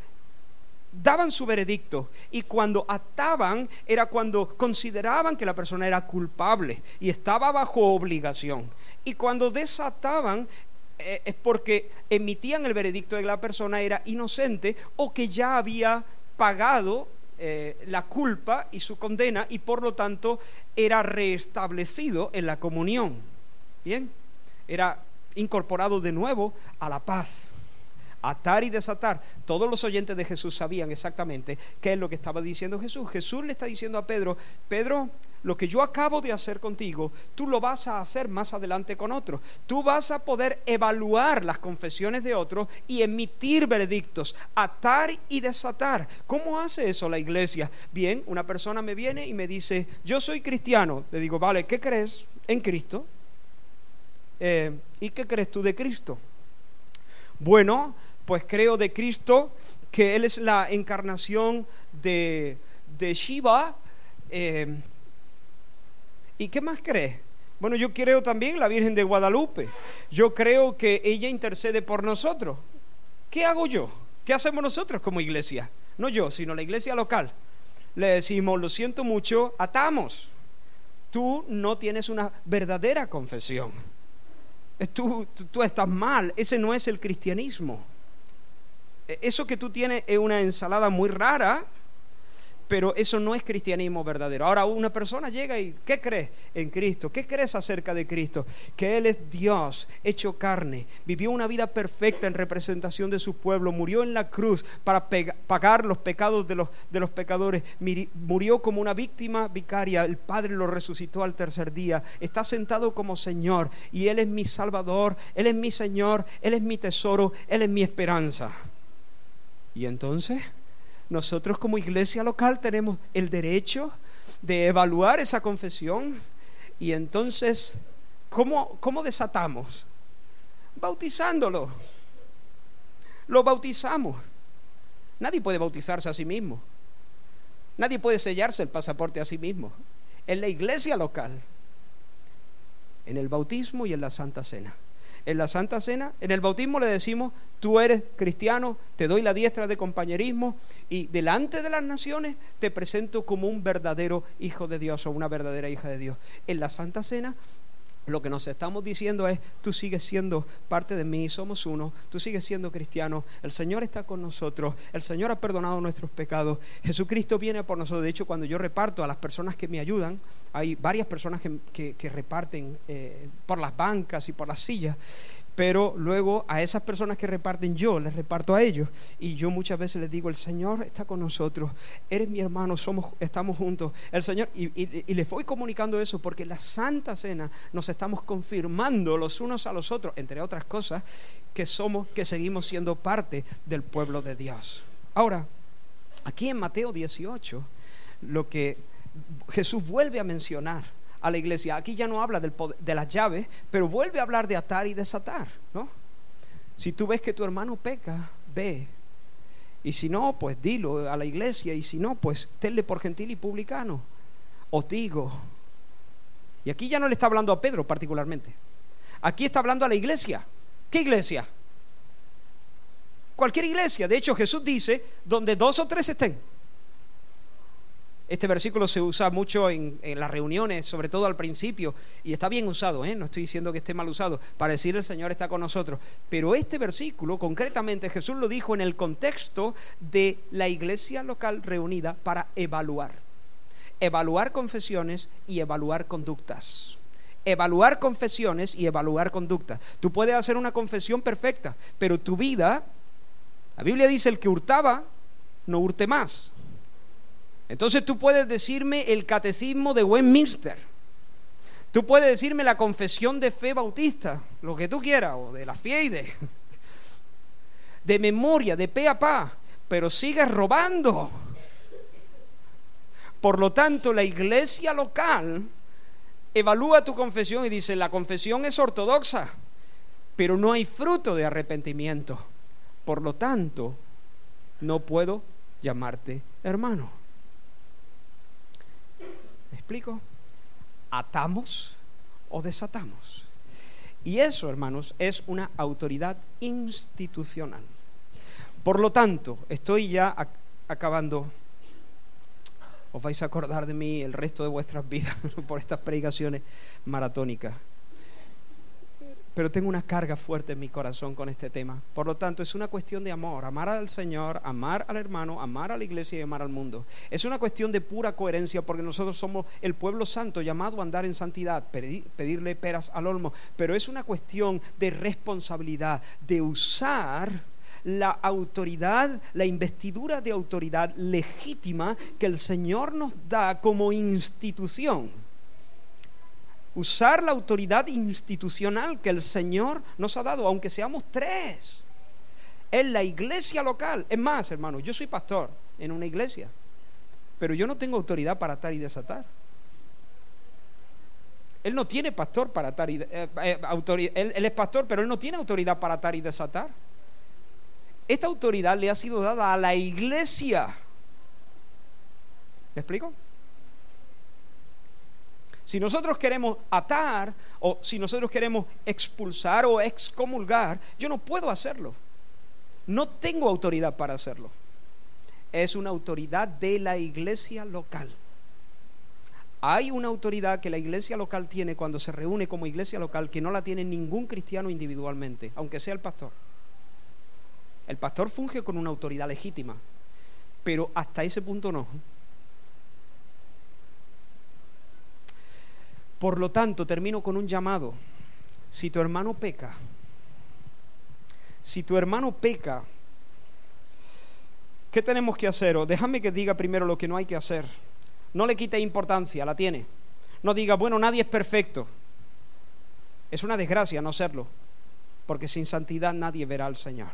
daban su veredicto y cuando ataban era cuando consideraban que la persona era culpable y estaba bajo obligación y cuando desataban es porque emitían el veredicto de que la persona era inocente o que ya había pagado eh, la culpa y su condena y por lo tanto era reestablecido en la comunión. Bien, era incorporado de nuevo a la paz. Atar y desatar. Todos los oyentes de Jesús sabían exactamente qué es lo que estaba diciendo Jesús. Jesús le está diciendo a Pedro, Pedro, lo que yo acabo de hacer contigo, tú lo vas a hacer más adelante con otros. Tú vas a poder evaluar las confesiones de otros y emitir veredictos, atar y desatar. ¿Cómo hace eso la iglesia? Bien, una persona me viene y me dice, yo soy cristiano. Le digo, vale, ¿qué crees en Cristo? Eh, ¿Y qué crees tú de Cristo? Bueno, pues creo de Cristo que Él es la encarnación de, Shiva. Eh, ¿Y qué más crees? Bueno, yo creo también la Virgen de Guadalupe. Yo creo que ella intercede por nosotros. ¿Qué hago yo? ¿Qué hacemos nosotros como iglesia? No yo, sino la iglesia local. Le decimos, lo siento mucho, atamos. Tú no tienes una verdadera confesión. Tú, tú, estás mal. Ese no es el cristianismo. E, eso que tú tienes es una ensalada muy rara pero eso no es cristianismo verdadero. Ahora una persona llega y ¿qué crees en Cristo? ¿Qué crees acerca de Cristo? Que Él es Dios hecho carne, vivió una vida perfecta en representación de su pueblo, murió en la cruz para pagar los pecados de los, de los pecadores, murió como una víctima vicaria, el Padre lo resucitó al tercer día, está sentado como Señor y Él es mi Salvador, Él es mi Señor, Él es mi tesoro, Él es mi esperanza. Y entonces nosotros como iglesia local tenemos el derecho de evaluar esa confesión y entonces, ¿cómo, cómo desatamos? Bautizándolo. Lo bautizamos. Nadie puede bautizarse a sí mismo. Nadie puede sellarse el pasaporte a sí mismo. En la iglesia local, en el bautismo y en la Santa Cena. En la Santa Cena, en el bautismo le decimos, tú eres cristiano, te doy la diestra de compañerismo y delante de las naciones te presento como un verdadero hijo de Dios o una verdadera hija de Dios. En la Santa Cena lo que nos estamos diciendo es, tú sigues siendo parte de mí, somos uno, tú sigues siendo cristiano, el Señor está con nosotros, el Señor ha perdonado nuestros pecados, Jesucristo viene por nosotros. De hecho, cuando yo reparto a las personas que me ayudan, hay varias personas que, reparten eh, por las bancas y por las sillas, pero luego a esas personas que reparten yo les reparto a ellos. Y yo muchas veces les digo el Señor está con nosotros. Eres mi hermano somos estamos juntos. El Señor y, les voy comunicando eso porque la Santa Cena nos estamos confirmando los unos a los otros entre otras cosas que somos que seguimos siendo parte del pueblo de Dios. Ahora aquí en Mateo 18 lo que Jesús vuelve a mencionar a la iglesia. Aquí ya no habla de las llaves, pero vuelve a hablar de atar y desatar, ¿no? Si tú ves que tu hermano peca, ve. Y si no, pues dilo a la iglesia. Y si no, pues tenle por gentil y publicano. Os digo. Y aquí ya no le está hablando a Pedro particularmente. Aquí está hablando a la iglesia. ¿Qué iglesia? Cualquier iglesia. De hecho, Jesús dice, donde dos o tres estén este versículo se usa mucho en, las reuniones, sobre todo al principio, y está bien usado, ¿eh? no estoy diciendo que esté mal usado, para decir el Señor está con nosotros. Pero este versículo, concretamente, Jesús lo dijo en el contexto de la iglesia local reunida para evaluar. Evaluar confesiones y evaluar conductas evaluar confesiones y evaluar conductas. Tú puedes hacer una confesión perfecta, pero tu vida, la Biblia dice, el que hurtaba, no hurte más. Entonces tú puedes decirme el catecismo de Westminster. Tú puedes decirme la confesión de fe bautista, lo que tú quieras, o de la FIEIDE, de memoria, de pe a pa, pero sigues robando. Por lo tanto, la iglesia local evalúa tu confesión y dice, la confesión es ortodoxa, pero no hay fruto de arrepentimiento. Por lo tanto, no puedo llamarte hermano explico? Atamos o desatamos. Y eso, hermanos, es una autoridad institucional. Por lo tanto, estoy ya acabando. Os vais a acordar de mí el resto de vuestras vidas por estas predicaciones maratónicas pero tengo una carga fuerte en mi corazón con este tema. Por lo tanto, es una cuestión de amor, amar al Señor, amar al hermano, amar a la iglesia y amar al mundo. Es una cuestión de pura coherencia porque nosotros somos el pueblo santo llamado a andar en santidad, pedirle peras al olmo, pero es una cuestión de responsabilidad, de usar la autoridad, la investidura de autoridad legítima que el Señor nos da como institución usar la autoridad institucional que el Señor nos ha dado, aunque seamos tres, en la iglesia local. Es más, hermano, yo soy pastor en una iglesia, pero yo no tengo autoridad para atar y desatar. Él no tiene pastor para atar y eh, eh, él, él es pastor, pero él no tiene autoridad para atar y desatar. Esta autoridad le ha sido dada a la iglesia. ¿Me explico? Si nosotros queremos atar o si nosotros queremos expulsar o excomulgar, yo no puedo hacerlo. No tengo autoridad para hacerlo. Es una autoridad de la iglesia local. Hay una autoridad que la iglesia local tiene cuando se reúne como iglesia local que no la tiene ningún cristiano individualmente, aunque sea el pastor. El pastor funge con una autoridad legítima, pero hasta ese punto no. Por lo tanto, termino con un llamado. Si tu hermano peca, si tu hermano peca, ¿qué tenemos que hacer? O déjame que diga primero lo que no hay que hacer. No le quite importancia, la tiene. No diga, bueno, nadie es perfecto. Es una desgracia no serlo, porque sin santidad nadie verá al Señor.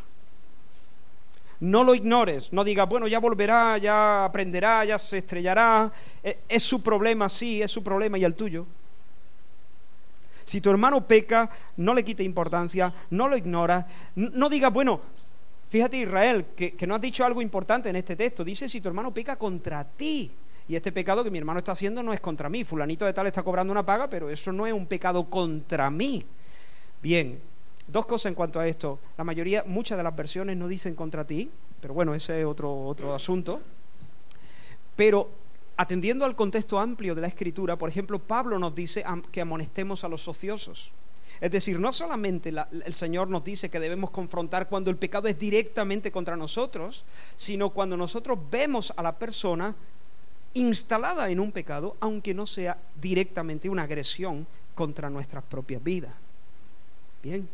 No lo ignores, no digas, bueno, ya volverá, ya aprenderá, ya se estrellará. E, es su problema, sí, es su problema y el tuyo. Si tu hermano peca, no le quite importancia, no lo ignora, no diga, bueno, Fíjate Israel, que, que no has dicho algo importante en este texto. Dice, si tu hermano peca contra ti, y este pecado que mi hermano está haciendo no es contra mí. Fulanito de tal está cobrando una paga, pero eso no es un pecado contra mí. Bien, dos cosas en cuanto a esto. La mayoría, muchas de las versiones no dicen contra ti, pero bueno, ese es otro, otro asunto. Pero atendiendo al contexto amplio de la escritura, por ejemplo, Pablo nos dice que amonestemos a los ociosos. Es decir, no solamente el Señor nos dice que debemos confrontar cuando el pecado es directamente contra nosotros, sino cuando nosotros vemos a la persona instalada en un pecado, aunque no sea directamente una agresión contra nuestras propias vidas. Bien.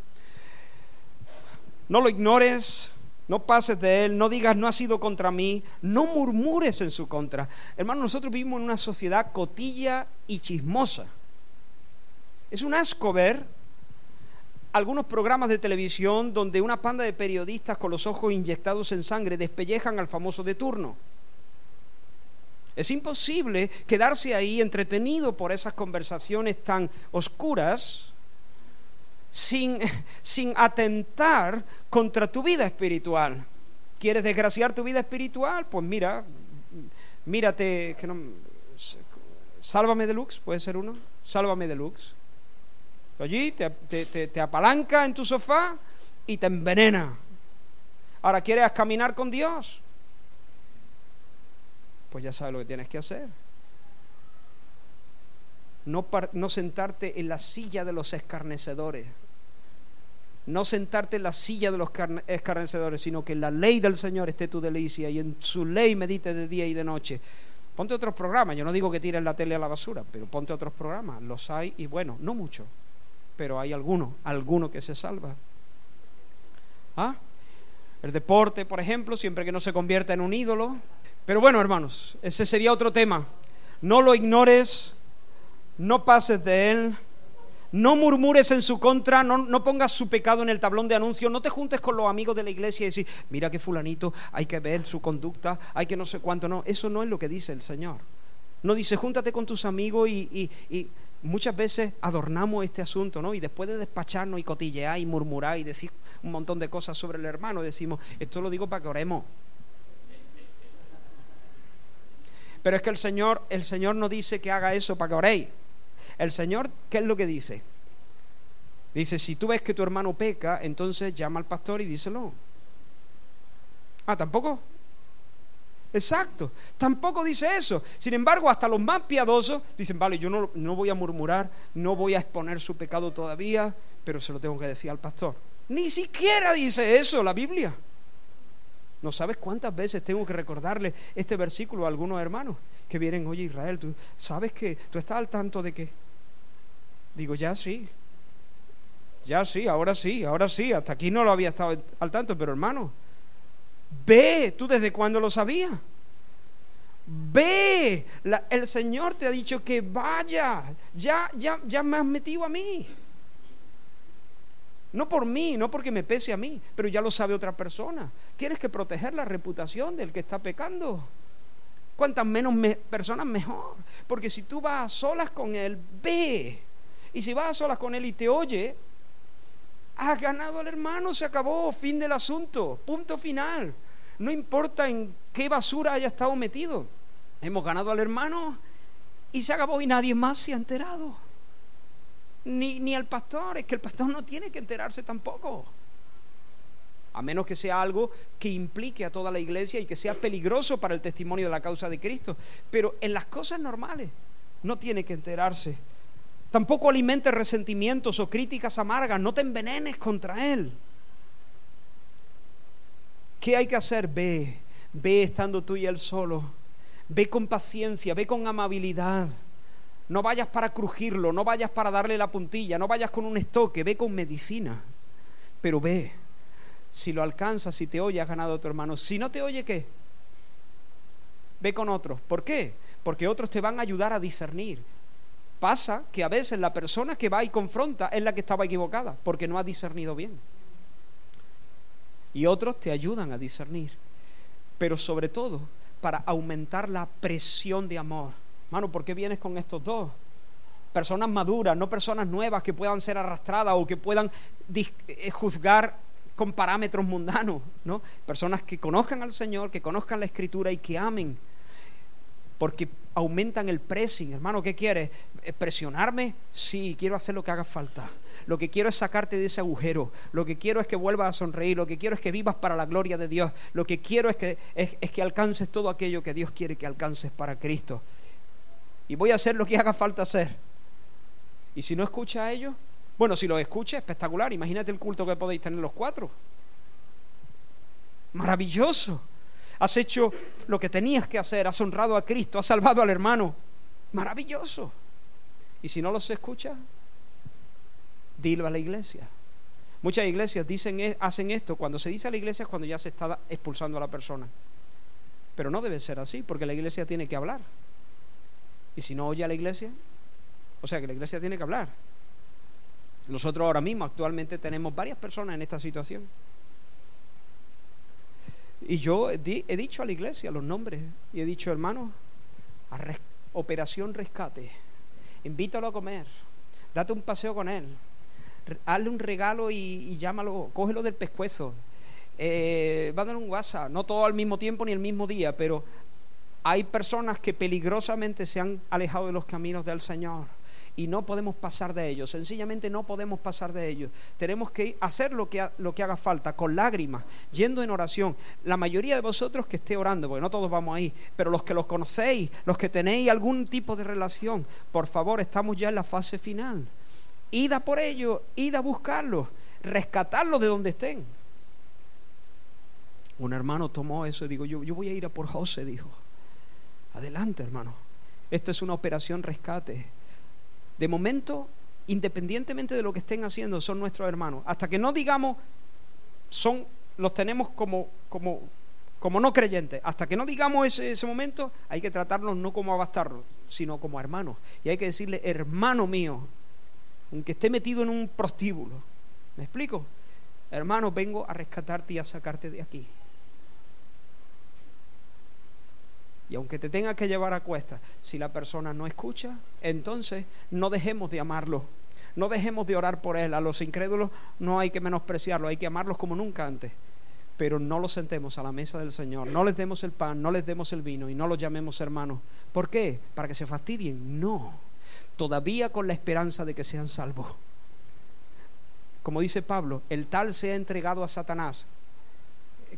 No lo ignores, no pases de él, no digas no ha sido contra mí, no murmures en su contra. Hermano, nosotros vivimos en una sociedad cotilla y chismosa. Es un asco ver algunos programas de televisión donde una panda de periodistas con los ojos inyectados en sangre despellejan al famoso de turno. Es imposible quedarse ahí entretenido por esas conversaciones tan oscuras sin, sin atentar contra tu vida espiritual. ¿Quieres desgraciar tu vida espiritual? Pues mira, mírate, que no, sálvame deluxe, puede ser uno, sálvame deluxe. Allí te, te, te apalanca en tu sofá y te envenena. Ahora quieres caminar con Dios, pues ya sabes lo que tienes que hacer. No, sentarte en la silla de los escarnecedores. No sentarte en la silla de los escarnecedores, sino que en la ley del Señor esté tu delicia y en su ley medite de día y de noche. Ponte otros programas. Yo no digo que tires la tele a la basura, pero ponte otros programas. Los hay y bueno, no mucho, pero hay algunos, alguno que se salva. ¿Ah? El deporte, por ejemplo, siempre que no se convierta en un ídolo, pero bueno, hermanos, ese sería otro tema. No lo ignores, no pases de él, no murmures en su contra, no, pongas su pecado en el tablón de anuncios, no te juntes con los amigos de la iglesia y decir, mira que fulanito, hay que ver su conducta, hay que no sé cuánto, no, eso no es lo que dice el Señor. No dice, júntate con tus amigos y, y muchas veces adornamos este asunto, ¿no? Y después de despacharnos y cotillear y murmurar y decir un montón de cosas sobre el hermano, decimos, esto lo digo para que oremos. Pero es que el Señor, el Señor no dice que haga eso para que oréis. El Señor, ¿qué es lo que dice? Dice, si tú ves que tu hermano peca, entonces llama al pastor y díselo. Ah, tampoco. Exacto, tampoco dice eso. Sin embargo, hasta los más piadosos dicen, vale, yo no, no voy a murmurar, no voy a exponer su pecado todavía, pero se lo tengo que decir al pastor. Ni siquiera dice eso la Biblia. No sabes cuántas veces tengo que recordarle este versículo a algunos hermanos que vienen, oye Israel, tú sabes que tú estás al tanto de que... Digo, ya sí, ya sí, ahora sí, ahora sí, hasta aquí no lo había estado al tanto, pero hermano, ve, tú desde cuándo lo sabías. Ve, el Señor te ha dicho que vaya, ya, ya, ya me has metido a mí. No por mí, no porque me pese a mí, pero ya lo sabe otra persona. Tienes que proteger la reputación del que está pecando. Cuantas menos personas mejor. Porque si tú vas a solas con él, ve. Y si vas a solas con él y te oye, has ganado al hermano, se acabó, fin del asunto, punto final. No importa en qué basura haya estado metido. Hemos ganado al hermano y se acabó y nadie más se ha enterado ni, ni al pastor, es que el pastor no tiene que enterarse tampoco. A menos que sea algo que implique a toda la iglesia y que sea peligroso para el testimonio de la causa de Cristo. Pero en las cosas normales no tiene que enterarse. Tampoco alimentes resentimientos o críticas amargas, no te envenenes contra Él. ¿Qué hay que hacer? Ve, ve estando tú y Él solo. Ve con paciencia, ve con amabilidad. No vayas para crujirlo, no vayas para darle la puntilla, no vayas con un estoque, ve con medicina. Pero ve, si lo alcanzas, si te oye, has ganado a tu hermano. Si no te oye, ¿qué? Ve con otros. ¿Por qué? Porque otros te van a ayudar a discernir. Pasa que a veces la persona que va y confronta es la que estaba equivocada, porque no ha discernido bien. Y otros te ayudan a discernir. Pero sobre todo para aumentar la presión de amor Mano, ¿por qué vienes con estos dos? Personas maduras, no personas nuevas que puedan ser arrastradas o que puedan eh, juzgar con parámetros mundanos, ¿no? Personas que conozcan al Señor, que conozcan la Escritura y que amen. Porque aumentan el pressing. Hermano, ¿qué quieres? ¿Eh, ¿Presionarme? Sí, quiero hacer lo que haga falta. Lo que quiero es sacarte de ese agujero. Lo que quiero es que vuelvas a sonreír. Lo que quiero es que vivas para la gloria de Dios. Lo que quiero es que, es, es que alcances todo aquello que Dios quiere que alcances para Cristo. Y voy a hacer lo que haga falta hacer. Y si no escucha a ellos, bueno, si los escucha, espectacular. Imagínate el culto que podéis tener los cuatro. Maravilloso. Has hecho lo que tenías que hacer, has honrado a Cristo, has salvado al hermano. Maravilloso. Y si no los escucha, dilo a la iglesia. Muchas iglesias dicen, e, hacen esto. Cuando se dice a la iglesia es cuando ya se está expulsando a la persona. Pero no debe ser así, porque la iglesia tiene que hablar. Y si no oye a la iglesia, o sea que la iglesia tiene que hablar. Nosotros ahora mismo actualmente tenemos varias personas en esta situación. Y yo he, dicho a la iglesia los nombres y he dicho, hermano, operación rescate, invítalo a comer, date un paseo con él, hazle un regalo y, llámalo, cógelo del pescuezo, eh, a dar un WhatsApp, no todo al mismo tiempo ni el mismo día, pero hay personas que peligrosamente se han alejado de los caminos del Señor y no podemos pasar de ellos, sencillamente no podemos pasar de ellos. Tenemos que hacer lo que, lo que haga falta, con lágrimas, yendo en oración. La mayoría de vosotros que esté orando, porque no todos vamos ahí, pero los que los conocéis, los que tenéis algún tipo de relación, por favor, estamos ya en la fase final. Id a por ellos, id a buscarlos, rescatarlos de donde estén. Un hermano tomó eso y dijo, yo, yo voy a ir a por José, dijo. Adelante, hermano. Esto es una operación rescate. De momento, independientemente de lo que estén haciendo, son nuestros hermanos. Hasta que no digamos, son, los tenemos como, como, como no creyentes. Hasta que no digamos ese, ese momento, hay que tratarlos no como abastarlos, sino como hermanos. Y hay que decirle, hermano mío, aunque esté metido en un prostíbulo. ¿Me explico? Hermano, vengo a rescatarte y a sacarte de aquí. Y aunque te tenga que llevar a cuesta, si la persona no escucha, entonces no dejemos de amarlo. No dejemos de orar por él. A los incrédulos no hay que menospreciarlo, hay que amarlos como nunca antes. Pero no los sentemos a la mesa del Señor, no les demos el pan, no les demos el vino y no los llamemos hermanos. ¿Por qué? ¿Para que se fastidien? No. Todavía con la esperanza de que sean salvos. Como dice Pablo, el tal se ha entregado a Satanás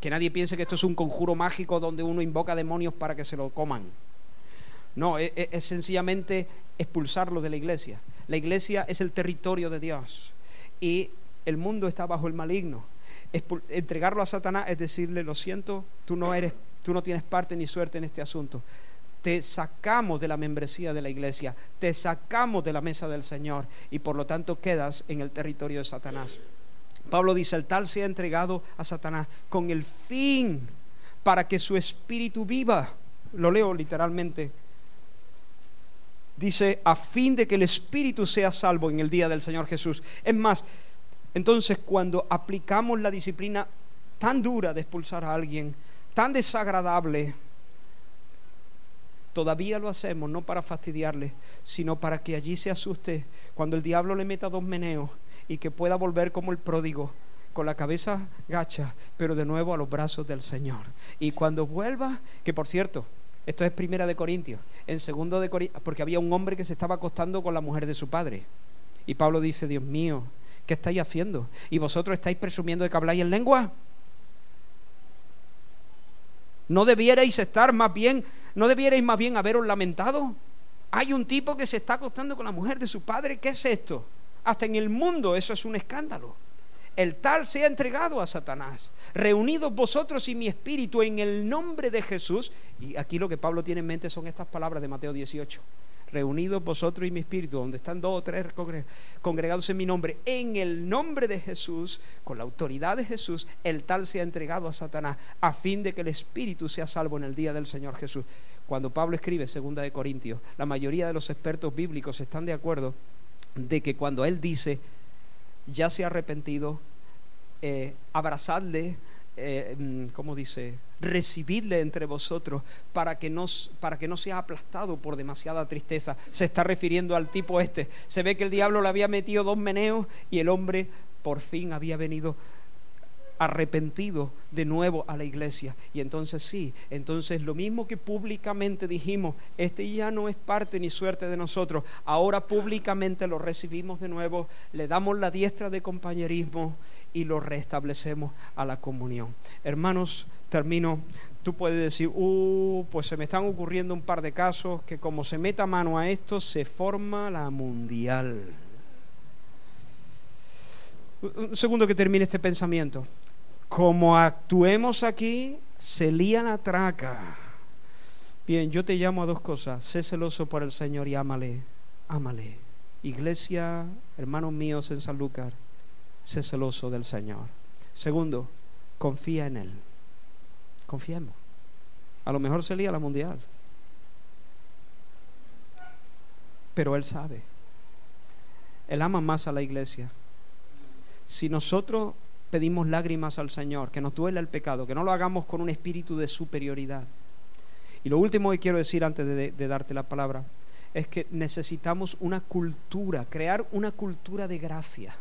que nadie piense que esto es un conjuro mágico donde uno invoca demonios para que se lo coman. No, es, es, sencillamente expulsarlo de la iglesia. La iglesia es el territorio de Dios y el mundo está bajo el maligno. entregarlo a Satanás es decirle, lo siento, tú no eres, tú no tienes parte ni suerte en este asunto. Te sacamos de la membresía de la iglesia, te sacamos de la mesa del Señor y por lo tanto quedas en el territorio de Satanás. Pablo dice, el tal se ha entregado a Satanás con el fin para que su espíritu viva. Lo leo literalmente. Dice, a fin de que el espíritu sea salvo en el día del Señor Jesús. Es más, entonces cuando aplicamos la disciplina tan dura de expulsar a alguien, tan desagradable, todavía lo hacemos no para fastidiarle, sino para que allí se asuste cuando el diablo le meta dos meneos y que pueda volver como el pródigo con la cabeza gacha, pero de nuevo a los brazos del Señor. Y cuando vuelva, que por cierto, esto es primera de Corintios, en segundo de Corintios, porque había un hombre que se estaba acostando con la mujer de su padre. Y Pablo dice, Dios mío, ¿qué estáis haciendo? ¿Y vosotros estáis presumiendo de que habláis en lengua? ¿No debierais estar más bien, no debierais más bien haberos lamentado? Hay un tipo que se está acostando con la mujer de su padre, ¿qué es esto? Hasta en el mundo eso es un escándalo. El tal se ha entregado a Satanás. Reunidos vosotros y mi espíritu en el nombre de Jesús. Y aquí lo que Pablo tiene en mente son estas palabras de Mateo 18. Reunidos vosotros y mi espíritu, donde están dos o tres congregados en mi nombre, en el nombre de Jesús, con la autoridad de Jesús, el tal se ha entregado a Satanás, a fin de que el espíritu sea salvo en el día del Señor Jesús. Cuando Pablo escribe segunda de Corintios, la mayoría de los expertos bíblicos están de acuerdo de que cuando Él dice, ya se ha arrepentido, eh, abrazadle, eh, mm, ¿cómo dice? Recibidle entre vosotros para que, no, para que no sea aplastado por demasiada tristeza. Se está refiriendo al tipo este. Se ve que el diablo le había metido dos meneos y el hombre por fin había venido arrepentido de nuevo a la iglesia. Y entonces sí, entonces lo mismo que públicamente dijimos, este ya no es parte ni suerte de nosotros, ahora públicamente lo recibimos de nuevo, le damos la diestra de compañerismo y lo restablecemos a la comunión. Hermanos, termino. Tú puedes decir, uh, pues se me están ocurriendo un par de casos que como se meta mano a esto, se forma la mundial. Un segundo que termine este pensamiento como actuemos aquí, se lía la traca. Bien, yo te llamo a dos cosas. Sé celoso por el Señor y ámale, ámale. Iglesia, hermanos míos en San Lucas, sé celoso del Señor. Segundo, confía en Él. Confiemos. A lo mejor se lía la mundial. Pero Él sabe. Él ama más a la iglesia. Si nosotros pedimos lágrimas al Señor, que nos duele el pecado, que no lo hagamos con un espíritu de superioridad. Y lo último que quiero decir antes de, de darte la palabra es que necesitamos una cultura, crear una cultura de gracia,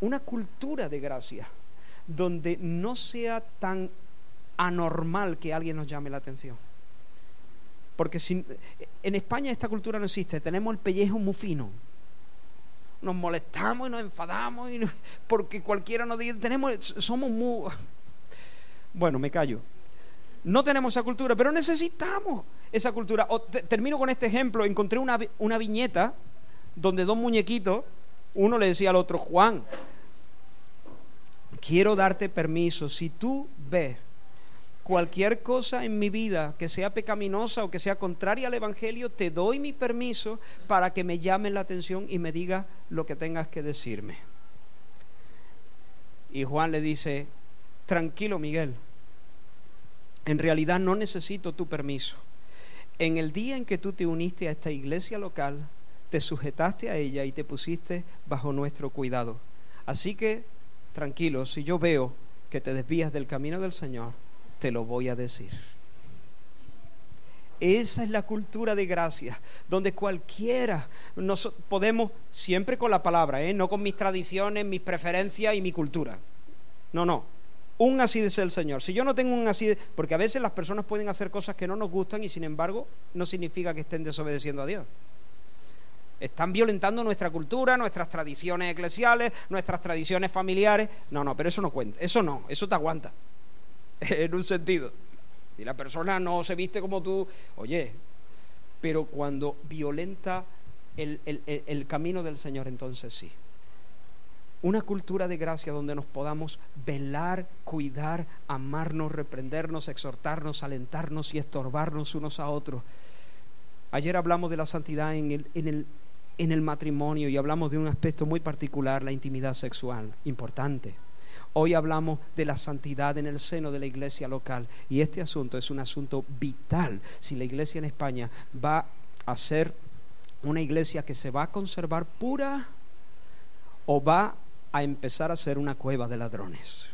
una cultura de gracia, donde no sea tan anormal que alguien nos llame la atención. Porque si, en España esta cultura no existe, tenemos el pellejo muy fino nos molestamos y nos enfadamos y porque cualquiera nos dice, tenemos, somos muy... Bueno, me callo. No tenemos esa cultura, pero necesitamos esa cultura. termino con este ejemplo. Encontré una, una viñeta donde dos muñequitos, uno le decía al otro, Juan, quiero darte permiso. Si tú ves cualquier cosa en mi vida que sea pecaminosa o que sea contraria al Evangelio, te doy mi permiso para que me llamen la atención y me diga lo que tengas que decirme. Y Juan le dice, tranquilo Miguel, en realidad no necesito tu permiso. En el día en que tú te uniste a esta iglesia local, te sujetaste a ella y te pusiste bajo nuestro cuidado. Así que, tranquilo, si yo veo que te desvías del camino del Señor, te lo voy a decir. Esa es la cultura de gracia, donde cualquiera nos podemos, siempre con la palabra, ¿eh? no con mis tradiciones, mis preferencias y mi cultura. No, no. Un así ser el Señor. Si yo no tengo un así de. Porque a veces las personas pueden hacer cosas que no nos gustan y sin embargo no significa que estén desobedeciendo a Dios. Están violentando nuestra cultura, nuestras tradiciones eclesiales, nuestras tradiciones familiares. No, no, pero eso no cuenta. Eso no, eso te aguanta. en un sentido. Y la persona no se viste como tú, oye, pero cuando violenta el, el, camino del Señor, entonces sí. Una cultura de gracia donde nos podamos velar, cuidar, amarnos, reprendernos, exhortarnos, alentarnos y estorbarnos unos a otros. Ayer hablamos de la santidad en el, en el, en el matrimonio y hablamos de un aspecto muy particular, la intimidad sexual, importante. Hoy hablamos de la santidad en el seno de la iglesia local y este asunto es un asunto vital. Si la iglesia en España va a ser una iglesia que se va a conservar pura o va a empezar a ser una cueva de ladrones.